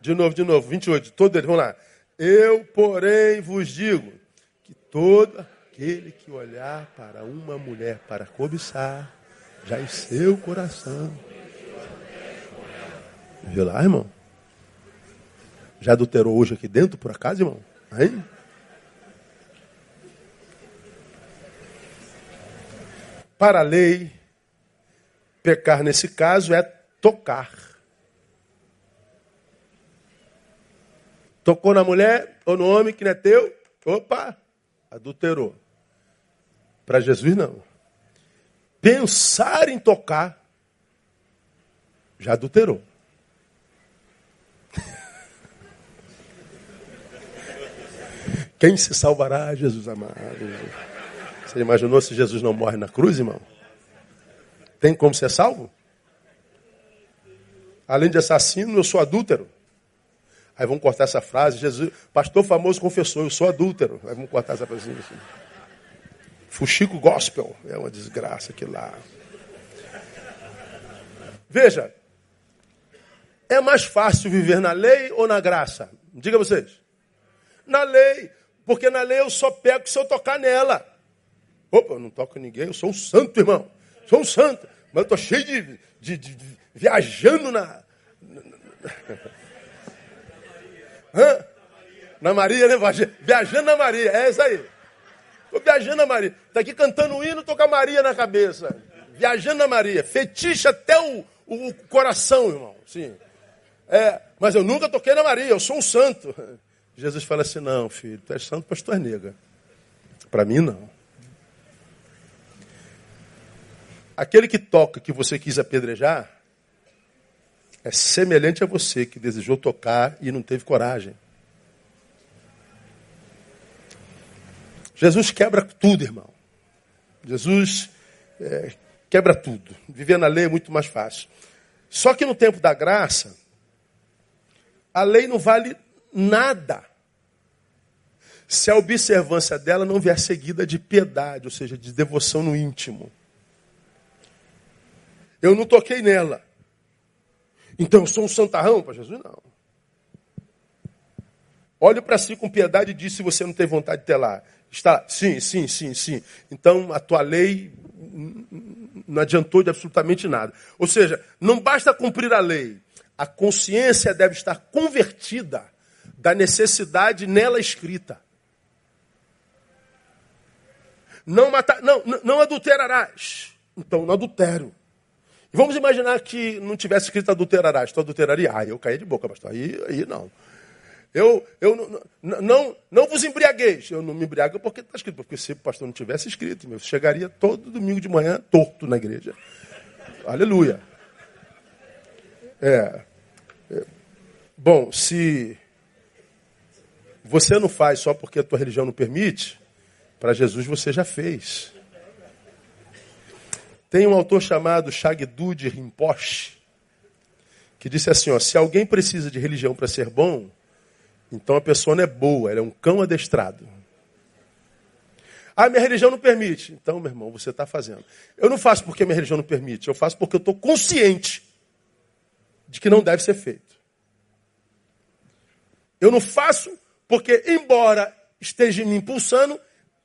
A: de novo, de novo, 28, todo ele, vamos lá. Eu, porém, vos digo que todo aquele que olhar para uma mulher para cobiçar, já em seu coração. Viu lá, irmão? Já adulterou hoje aqui dentro, por acaso, irmão? Hein? Para a lei, pecar nesse caso é tocar. Tocou na mulher ou no homem que não é teu, opa, adulterou. Para Jesus, não. Pensar em tocar, já adulterou. *laughs* Quem se salvará, Jesus amado? Você imaginou se Jesus não morre na cruz, irmão? Tem como ser salvo? Além de assassino, eu sou adúltero. Aí vamos cortar essa frase. Jesus, pastor famoso confessou, eu sou adúltero. Aí vamos cortar essa frase. Assim. Fuxico gospel. É uma desgraça aquilo lá. Veja, é mais fácil viver na lei ou na graça? Diga vocês. Na lei. Porque na lei eu só pego se eu tocar nela. Opa, eu não toco ninguém, eu sou um santo, irmão. Sou um santo. Mas eu estou cheio de, de, de, de, viajando na. Hã? Na Maria, né? Viajando na Maria. É isso aí. Estou viajando na Maria. Está aqui cantando um hino, estou com a Maria na cabeça. Viajando na Maria. Fetiche até o, o, coração, irmão. Sim. É, mas eu nunca toquei na Maria, eu sou um santo. Jesus fala assim: não, filho, tu és santo, pastor nega. Para mim, não. Aquele que toca que você quis apedrejar é semelhante a você que desejou tocar e não teve coragem. Jesus quebra tudo, irmão. Jesus é, quebra tudo. Viver na lei é muito mais fácil. Só que no tempo da graça, a lei não vale nada se a observância dela não vier seguida de piedade, ou seja, de devoção no íntimo. Eu não toquei nela. Então eu sou um santarrão para Jesus? Não. Olhe para si com piedade e diz se você não tem vontade de ter lá. Está, sim, sim, sim, sim. Então a tua lei não adiantou de absolutamente nada. Ou seja, não basta cumprir a lei. A consciência deve estar convertida da necessidade nela escrita. Não matar, não, não adulterarás. Então não Vamos imaginar que não tivesse escrito adulterarás. Tu adulteraria? Ah, eu caí de boca, pastor. Aí, aí não. Eu, eu não, não, não vos embriagueis. Eu não me embriago porque está escrito. Porque se o pastor não tivesse escrito, meu, chegaria todo domingo de manhã torto na igreja. Aleluia. É, é, bom, se você não faz só porque a tua religião não permite, para Jesus você já fez. Tem um autor chamado Shagdud Rinpoche, que disse assim, ó, se alguém precisa de religião para ser bom, então a pessoa não é boa, ela é um cão adestrado. Ah, minha religião não permite. Então, meu irmão, você está fazendo. Eu não faço porque minha religião não permite, eu faço porque eu estou consciente de que não deve ser feito. Eu não faço porque, embora esteja me impulsando,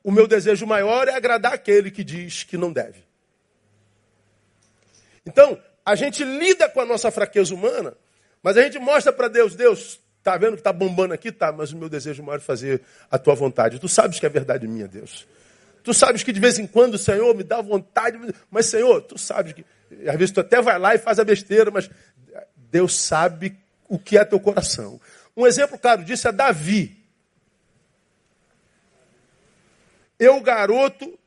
A: o meu desejo maior é agradar aquele que diz que não deve. Então, a gente lida com a nossa fraqueza humana, mas a gente mostra para Deus, Deus, tá vendo que tá bombando aqui? Tá, mas o meu desejo maior é fazer a tua vontade. Tu sabes que é verdade minha, Deus. Tu sabes que de vez em quando o Senhor me dá vontade, mas Senhor, tu sabes que às vezes tu até vai lá e faz a besteira, mas Deus sabe o que é teu coração. Um exemplo claro disso é Davi. Eu, garoto,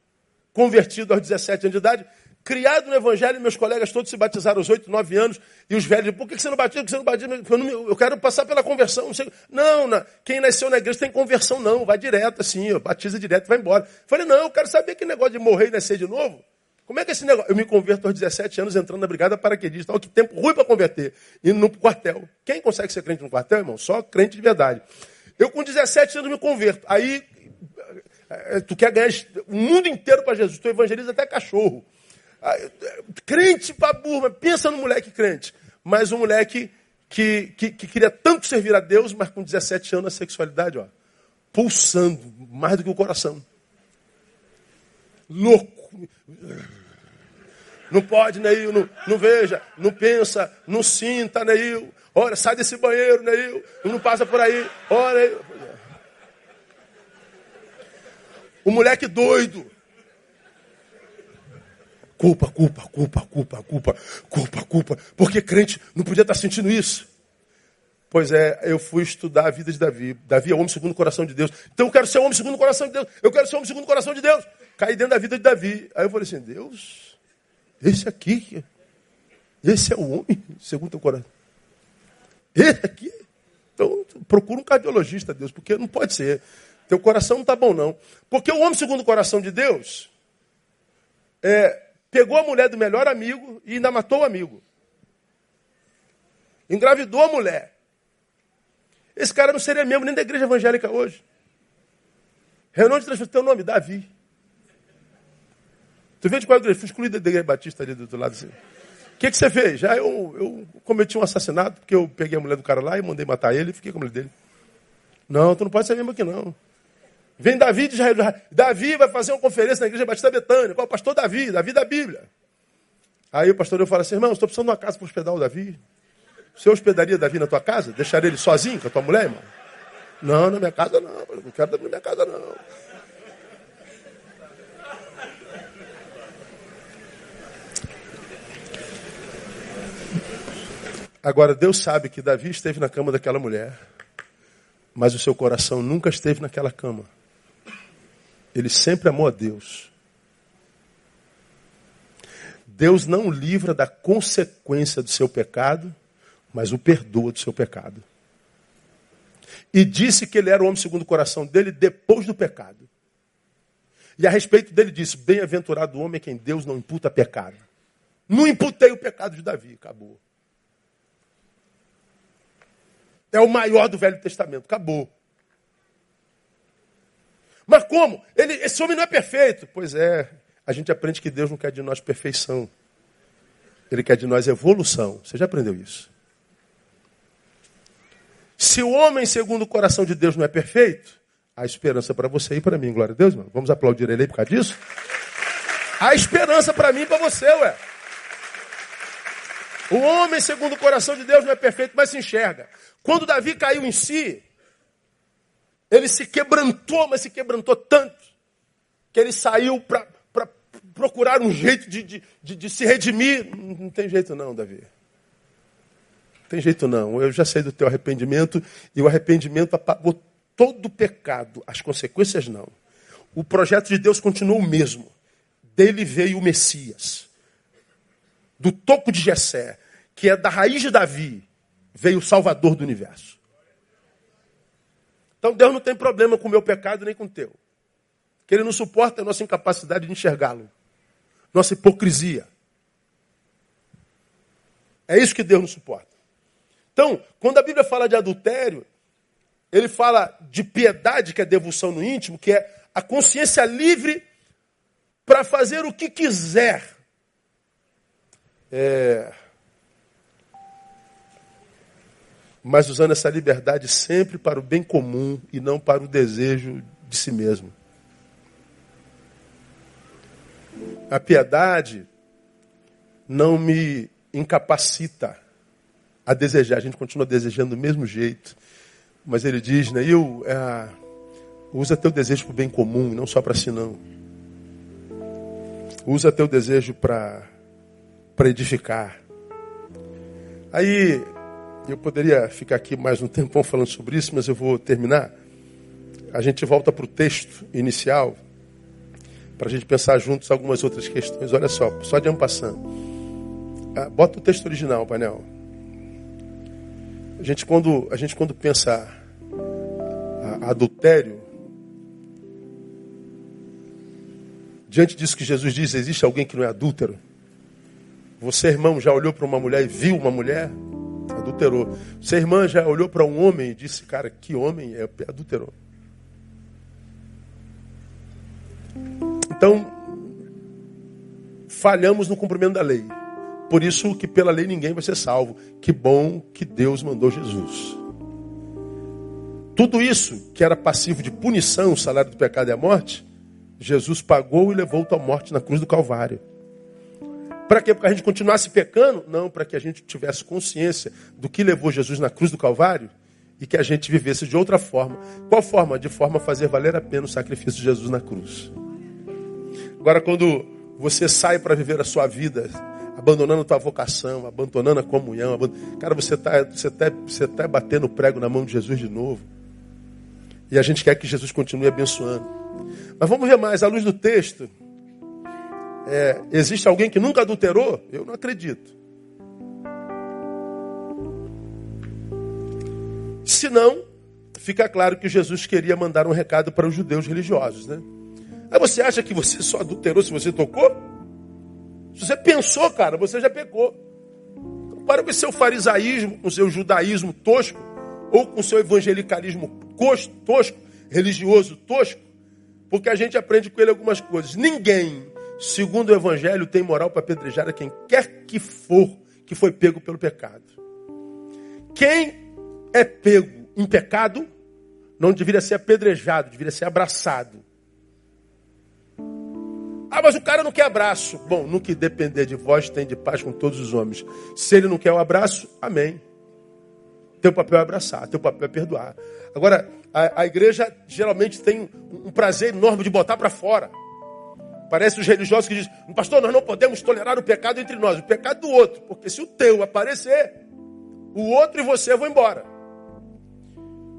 A: convertido aos 17 anos de idade, criado no Evangelho, meus colegas todos se batizaram aos 8, 9 anos, e os velhos, por que você não batiza? Você não batiza? Eu, não, eu quero passar pela conversão. Não, não, quem nasceu na igreja tem conversão, não. Vai direto assim, batiza direto, vai embora. falei, não, eu quero saber que negócio de morrer e nascer de novo. Como é que é esse negócio? Eu me converto aos 17 anos entrando na brigada paraquedista. Olha que tempo ruim para converter. Indo no quartel. Quem consegue ser crente no quartel, irmão? Só crente de verdade. Eu com 17 anos me converto. Aí eh, tu quer ganhar o mundo inteiro para Jesus. Tu evangeliza até cachorro. Crente para burro. Pensa no moleque crente. Mas um moleque que, que, que, queria tanto servir a Deus, mas com 17 anos a sexualidade, ó, pulsando mais do que o coração. Louco não pode, Neil, não, não veja, não pensa, não sinta, Neil. Olha, sai desse banheiro, Neil. Não passa por aí. Olha. O moleque doido. Culpa, culpa, culpa, culpa, culpa, culpa, culpa. Porque crente não podia estar sentindo isso. Pois é, eu fui estudar a vida de Davi. Davi é homem segundo o coração de Deus. Então eu quero ser homem segundo o coração de Deus. Eu quero ser homem segundo o coração de Deus. Caí dentro da vida de Davi. Aí eu falei assim, Deus, esse aqui, esse é o homem segundo o coração. Esse aqui. Então procura um cardiologista, Deus, porque não pode ser. Teu coração não está bom, não. Porque o homem segundo o coração de Deus é, pegou a mulher do melhor amigo e ainda matou o amigo. Engravidou a mulher. Esse cara não seria membro nem da igreja evangélica hoje. Reunião de transferência, teu nome, Davi. Tu vê de qual igreja? Fui excluído da igreja batista ali do lado. Assim. O que, que você fez? Já eu, eu cometi um assassinato, porque eu peguei a mulher do cara lá e mandei matar ele e fiquei com a mulher dele. Não, tu não pode ser membro aqui, não. Vem Davi de Israel. Davi vai fazer uma conferência na igreja Batista Betânia. Qual? O pastor Davi, Davi da Bíblia. Aí o pastor eu falo assim, irmão, estou precisando de uma casa para hospedar o Davi. Você hospedaria Davi na tua casa? Deixaria ele sozinho com a tua mulher, irmão? Não, na minha casa não. Não quero Davi na minha casa, não. Agora, Deus sabe que Davi esteve na cama daquela mulher, mas o seu coração nunca esteve naquela cama. Ele sempre amou a Deus. Deus não livra da consequência do seu pecado, mas o perdoa do seu pecado. E disse que ele era o homem segundo o coração dele depois do pecado. E a respeito dele disse: Bem-aventurado o homem quem Deus não imputa pecado. Não imputei o pecado de Davi, acabou. É o maior do Velho Testamento. Acabou. Mas como? Ele, esse homem não é perfeito. Pois é, a gente aprende que Deus não quer de nós perfeição. Ele quer de nós evolução. Você já aprendeu isso? Se o homem, segundo o coração de Deus, não é perfeito, há esperança para você e para mim. Glória a Deus, mano. Vamos aplaudir ele aí por causa disso? Há esperança para mim e para você, ué. O homem, segundo o coração de Deus, não é perfeito, mas se enxerga. Quando Davi caiu em si, ele se quebrantou, mas se quebrantou tanto, que ele saiu para procurar um jeito de, de, de, de, se redimir. Não tem jeito não, Davi. Não tem jeito não. Eu já sei do teu arrependimento, e o arrependimento apagou todo o pecado, as consequências não. O projeto de Deus continuou o mesmo. Dele veio o Messias. Do toco de Jessé, que é da raiz de Davi, veio o Salvador do universo. Então Deus não tem problema com o meu pecado nem com o teu. Que Ele não suporta a nossa incapacidade de enxergá-lo. Nossa hipocrisia. É isso que Deus não suporta. Então, quando a Bíblia fala de adultério, ele fala de piedade, que é devoção no íntimo, que é a consciência livre para fazer o que quiser. É, mas usando essa liberdade sempre para o bem comum e não para o desejo de si mesmo. A piedade não me incapacita a desejar. A gente continua desejando do mesmo jeito. Mas ele diz, né, eu, é, usa teu desejo para o bem comum, não só para si não. Usa teu desejo para edificar. Aí eu poderia ficar aqui mais um tempão falando sobre isso, mas eu vou terminar. A gente volta para o texto inicial, para a gente pensar juntos algumas outras questões. Olha só, só de passando. Ah, bota o texto original, painel. A gente quando, a gente, quando pensa a, a adultério, Diante disso que Jesus diz, existe alguém que não é adúltero? Você, irmão, já olhou para uma mulher e viu uma mulher? Adulterou. Você, irmã, já olhou para um homem e disse, cara, que homem é adulterou? Então, falhamos no cumprimento da lei. Por isso que pela lei ninguém vai ser salvo. Que bom que Deus mandou Jesus. Tudo isso que era passivo de punição, o salário do pecado é a morte, Jesus pagou e levou a morte na cruz do Calvário. Para que a gente continuasse pecando? Não, para que a gente tivesse consciência do que levou Jesus na cruz do Calvário e que a gente vivesse de outra forma. Qual forma? De forma a fazer valer a pena o sacrifício de Jesus na cruz. Agora, quando você sai para viver a sua vida, abandonando a tua vocação, abandonando a comunhão, cara, você está você tá, você tá batendo prego na mão de Jesus de novo. E a gente quer que Jesus continue abençoando. Mas vamos ver mais, à luz do texto. É, existe alguém que nunca adulterou? Eu não acredito. Se não, fica claro que Jesus queria mandar um recado para os judeus religiosos, né? Aí você acha que você só adulterou se você tocou? Se você pensou, cara, você já pecou. Então, para com seu farisaísmo, com seu judaísmo tosco, ou com seu evangelicalismo tosco, religioso tosco, porque a gente aprende com ele algumas coisas. Ninguém, segundo o Evangelho, tem moral para apedrejar a quem quer que for que foi pego pelo pecado. Quem é pego em pecado não deveria ser apedrejado, deveria ser abraçado. Ah, mas o cara não quer abraço. Bom, no que depender de vós, tem de paz com todos os homens. Se ele não quer o abraço, amém. Teu papel é abraçar, teu papel é perdoar. Agora, a, a igreja geralmente tem um, um prazer enorme de botar para fora. Parece os religiosos que dizem, pastor, nós não podemos tolerar o pecado entre nós, o pecado do outro. Porque se o teu aparecer, o outro e você vão embora.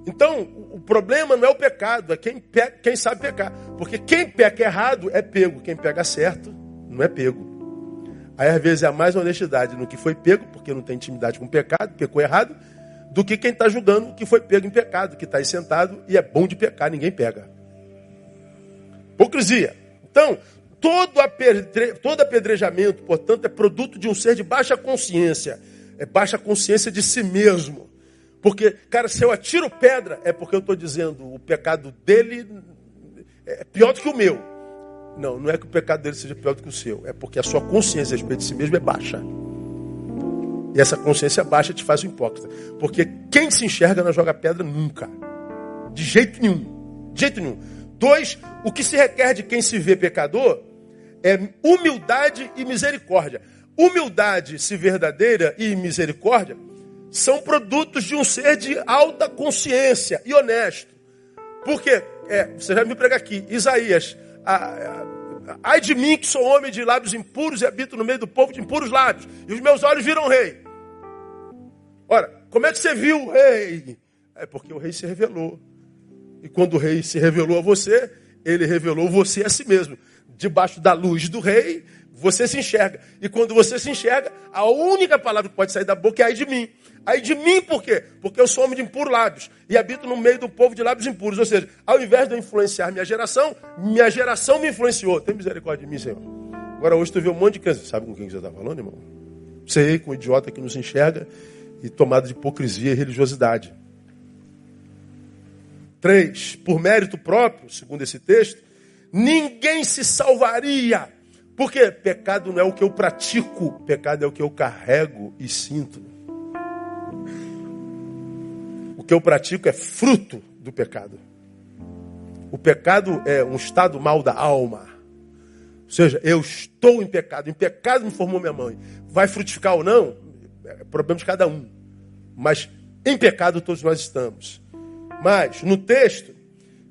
A: Então, o problema não é o pecado, é quem, peca, quem sabe pecar. Porque quem peca errado é pego, quem pega certo não é pego. Aí às vezes é mais honestidade no que foi pego, porque não tem intimidade com o pecado, pecou errado, do que quem está julgando que foi pego em pecado, que está aí sentado e é bom de pecar, ninguém pega. Hipocrisia. Então, todo, apedre... todo apedrejamento, portanto, é produto de um ser de baixa consciência. É baixa consciência de si mesmo. Porque, cara, se eu atiro pedra, é porque eu estou dizendo o pecado dele é pior do que o meu. Não, não é que o pecado dele seja pior do que o seu. É porque a sua consciência a respeito de si mesmo é baixa. E essa consciência baixa te faz um hipócrita. Porque quem se enxerga não joga pedra nunca. De jeito nenhum. De jeito nenhum. Dois, o que se requer de quem se vê pecador é humildade e misericórdia. Humildade, se verdadeira, e misericórdia são produtos de um ser de alta consciência e honesto. Porque, é, você já me prega aqui, Isaías, a, a, ai de mim que sou homem de lábios impuros e habito no meio do povo de impuros lábios, e os meus olhos viram rei. Ora, como é que você viu o rei? É porque o rei se revelou. E quando o rei se revelou a você, ele revelou você a si mesmo. Debaixo da luz do rei, você se enxerga. E quando você se enxerga, a única palavra que pode sair da boca é ai de mim. Ai de mim por quê? Porque eu sou homem de impuros lábios e habito no meio do povo de lábios impuros. Ou seja, ao invés de eu influenciar minha geração, minha geração me influenciou. Tem misericórdia de mim, Senhor. Agora hoje tu vê um monte de criança. Sabe com quem você está falando, irmão? Você, com um idiota que não se enxerga e tomado de hipocrisia e religiosidade. Três, por mérito próprio, segundo esse texto, ninguém se salvaria. Porque pecado não é o que eu pratico, pecado é o que eu carrego e sinto. O que eu pratico é fruto do pecado. O pecado é um estado mal da alma. Ou seja, eu estou em pecado. Em pecado me formou minha mãe. Vai frutificar ou não? É problema de cada um. Mas em pecado todos nós estamos. Mas, no texto,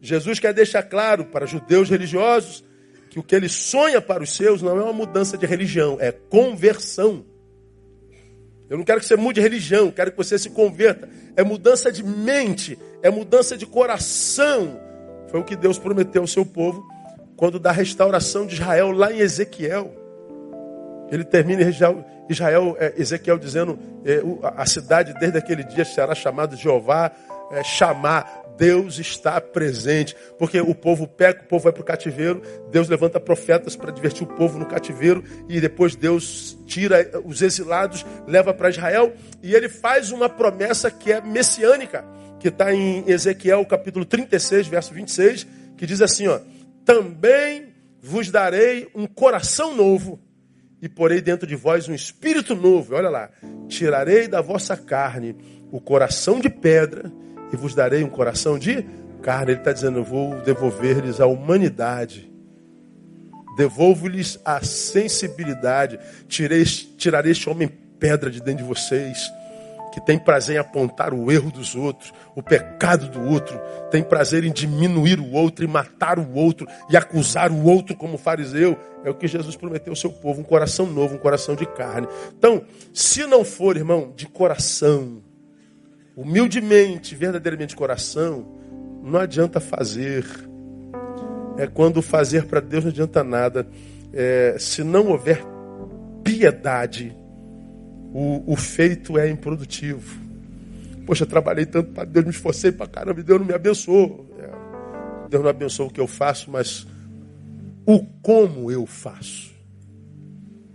A: Jesus quer deixar claro para judeus religiosos que o que ele sonha para os seus não é uma mudança de religião, é conversão. Eu não quero que você mude de religião, quero que você se converta. É mudança de mente, é mudança de coração. Foi o que Deus prometeu ao seu povo quando da restauração de Israel lá em Ezequiel. Ele termina Israel, é, Ezequiel dizendo: é, a cidade desde aquele dia será chamada Jeová, é, chamar, Deus está presente. Porque o povo peca, o povo vai para o cativeiro, Deus levanta profetas para divertir o povo no cativeiro, e depois Deus tira os exilados, leva para Israel, e ele faz uma promessa que é messiânica, que está em Ezequiel capítulo 36, verso 26, que diz assim: ó, também vos darei um coração novo e porei dentro de vós um espírito novo. Olha lá, tirarei da vossa carne o coração de pedra e vos darei um coração de carne. Ele está dizendo: eu vou devolver-lhes a humanidade. Devolvo-lhes a sensibilidade. Tirei, tirarei este homem pedra de dentro de vocês que tem prazer em apontar o erro dos outros, o pecado do outro, tem prazer em diminuir o outro, e matar o outro, e acusar o outro como fariseu. É o que Jesus prometeu ao seu povo, um coração novo, um coração de carne. Então, se não for, irmão, de coração, humildemente, verdadeiramente de coração, não adianta fazer. É quando fazer para Deus não adianta nada. É, se não houver piedade, o, o feito é improdutivo. Poxa, trabalhei tanto para Deus, me esforcei para caramba Deus não me abençoou. É, Deus não abençoou o que eu faço, mas o como eu faço.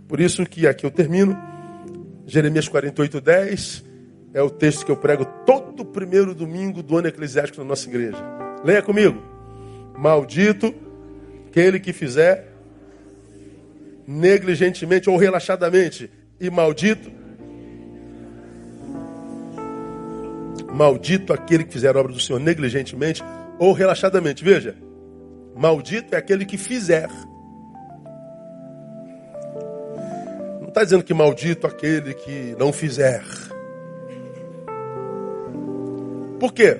A: Por isso que aqui eu termino. Jeremias 48, 10 é o texto que eu prego todo primeiro domingo do ano eclesiástico na nossa igreja. Leia comigo. Maldito aquele que fizer negligentemente ou relaxadamente, e maldito Maldito aquele que fizer a obra do Senhor negligentemente ou relaxadamente. Veja, maldito é aquele que fizer. Não está dizendo que maldito aquele que não fizer. Por quê?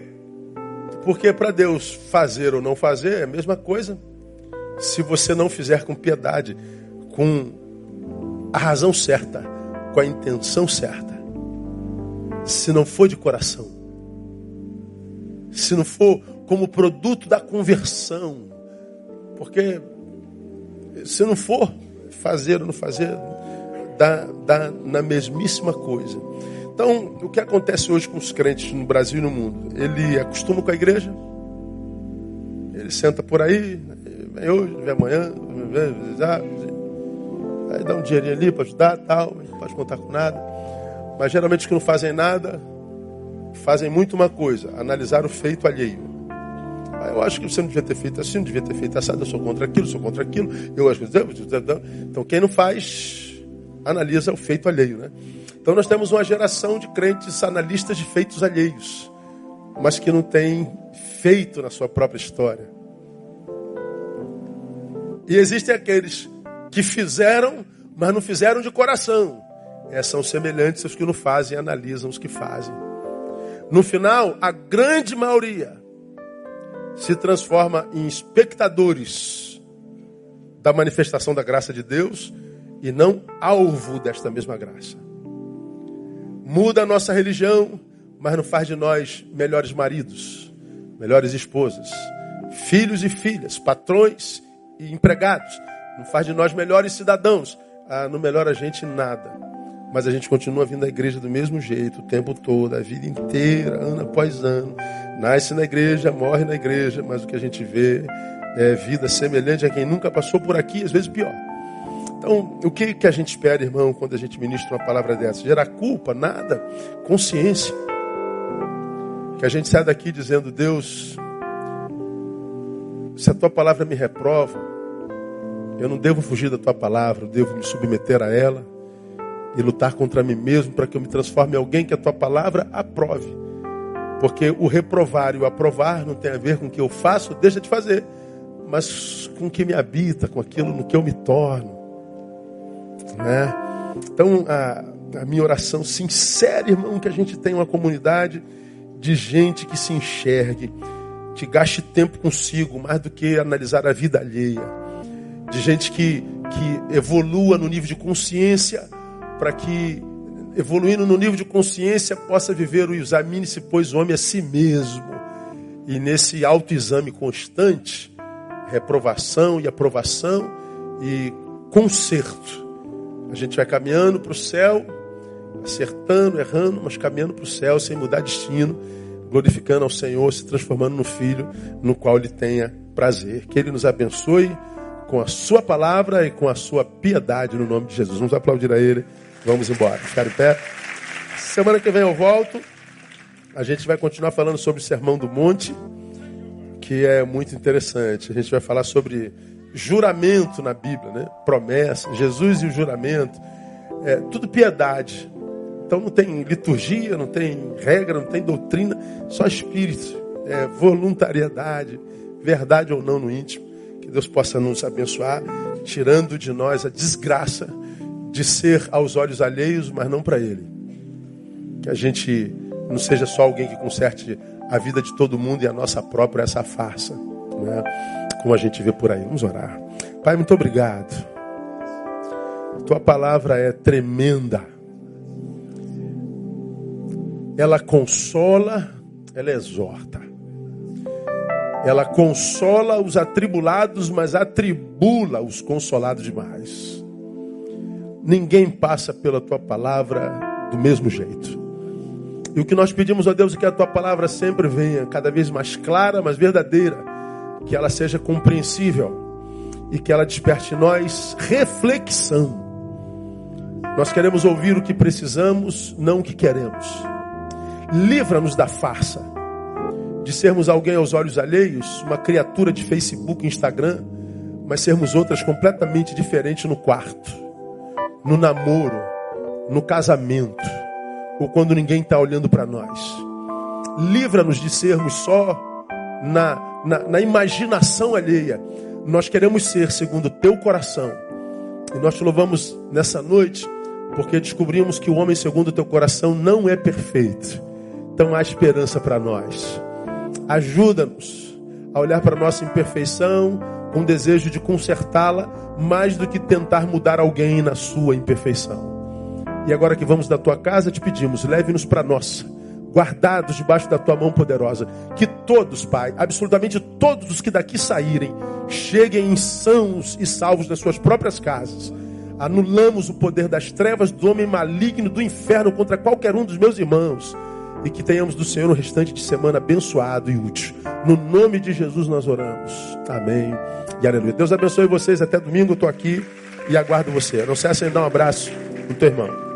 A: Porque para Deus fazer ou não fazer é a mesma coisa. Se você não fizer com piedade, com a razão certa, com a intenção certa, se não for de coração, se não for como produto da conversão. Porque se não for fazer ou não fazer, dá, dá na mesmíssima coisa. Então, o que acontece hoje com os crentes no Brasil e no mundo? Ele acostuma com a igreja, ele senta por aí, vem hoje, vem amanhã, vem, aí dá um dinheirinho ali para ajudar, tal, não pode contar com nada. Mas geralmente os que não fazem nada fazem muito uma coisa, analisar o feito alheio. Eu acho que você não devia ter feito assim, não devia ter feito assado, eu sou contra aquilo, sou contra aquilo, eu acho que. Então quem não faz, analisa o feito alheio, né? Então nós temos uma geração de crentes analistas de feitos alheios, mas que não tem feito na sua própria história. E existem aqueles que fizeram, mas não fizeram de coração. É, são semelhantes aos que não fazem analisam os que fazem. No final, a grande maioria se transforma em espectadores da manifestação da graça de Deus e não alvo desta mesma graça. Muda a nossa religião, mas não faz de nós melhores maridos, melhores esposas, filhos e filhas, patrões e empregados. Não faz de nós melhores cidadãos. Ah, não melhora a gente nada. Mas a gente continua vindo à igreja do mesmo jeito, o tempo todo, a vida inteira, ano após ano. Nasce na igreja, morre na igreja, mas o que a gente vê é vida semelhante a quem nunca passou por aqui, às vezes pior. Então, o que, que a gente espera, irmão, quando a gente ministra uma palavra dessa? Gerar culpa? Nada. Consciência. Que a gente saia daqui dizendo, Deus, se a tua palavra me reprova, eu não devo fugir da tua palavra, eu devo me submeter a ela e lutar contra mim mesmo para que eu me transforme em alguém que a tua palavra aprove. Porque o reprovar e o aprovar não tem a ver com o que eu faço, deixa de fazer, mas com o que me habita, com aquilo no que eu me torno. Né? Então, a, a minha oração sincera, irmão, que a gente tenha uma comunidade de gente que se enxergue, que gaste tempo consigo, mais do que analisar a vida alheia. De gente que, que evolua no nível de consciência para que, evoluindo no nível de consciência, possa viver o examine-se, pois, o homem a si mesmo. E nesse autoexame constante, reprovação e aprovação e conserto. A gente vai caminhando para o céu, acertando, errando, mas caminhando para o céu sem mudar destino, glorificando ao Senhor, se transformando no Filho, no qual Ele tenha prazer. Que Ele nos abençoe com a Sua palavra e com a Sua piedade no nome de Jesus. Vamos aplaudir a Ele. Vamos embora. Ficar em pé. Semana que vem eu volto. A gente vai continuar falando sobre o Sermão do Monte, que é muito interessante. A gente vai falar sobre juramento na Bíblia, né? Promessa, Jesus e o juramento. É tudo piedade. Então não tem liturgia, não tem regra, não tem doutrina, só espírito, é voluntariedade, verdade ou não no íntimo. Que Deus possa nos abençoar, tirando de nós a desgraça de ser aos olhos alheios, mas não para Ele. Que a gente não seja só alguém que conserte a vida de todo mundo e a nossa própria essa farsa, né? como a gente vê por aí. Vamos orar. Pai, muito obrigado. Tua palavra é tremenda ela consola, ela exorta. Ela consola os atribulados, mas atribula os consolados demais. Ninguém passa pela tua palavra do mesmo jeito. E o que nós pedimos a Deus é que a tua palavra sempre venha cada vez mais clara, mais verdadeira, que ela seja compreensível e que ela desperte em nós reflexão. Nós queremos ouvir o que precisamos, não o que queremos. Livra-nos da farsa, de sermos alguém aos olhos alheios, uma criatura de Facebook, Instagram, mas sermos outras completamente diferentes no quarto, no namoro, no casamento, ou quando ninguém está olhando para nós. Livra-nos de sermos só na, na, na imaginação alheia. Nós queremos ser segundo o teu coração. E nós te louvamos nessa noite, porque descobrimos que o homem segundo o teu coração não é perfeito então há esperança para nós. Ajuda-nos a olhar para a nossa imperfeição com desejo de consertá-la, mais do que tentar mudar alguém na sua imperfeição. E agora que vamos da tua casa, te pedimos, leve-nos para nossa, guardados debaixo da tua mão poderosa. Que todos, Pai, absolutamente todos os que daqui saírem, cheguem sãos e salvos nas suas próprias casas. Anulamos o poder das trevas, do homem maligno, do inferno contra qualquer um dos meus irmãos e que tenhamos do Senhor o restante de semana abençoado e útil. No nome de Jesus nós oramos. Amém e aleluia. Deus abençoe vocês. Até domingo eu estou aqui e aguardo você. Não se de dar um abraço no teu irmão.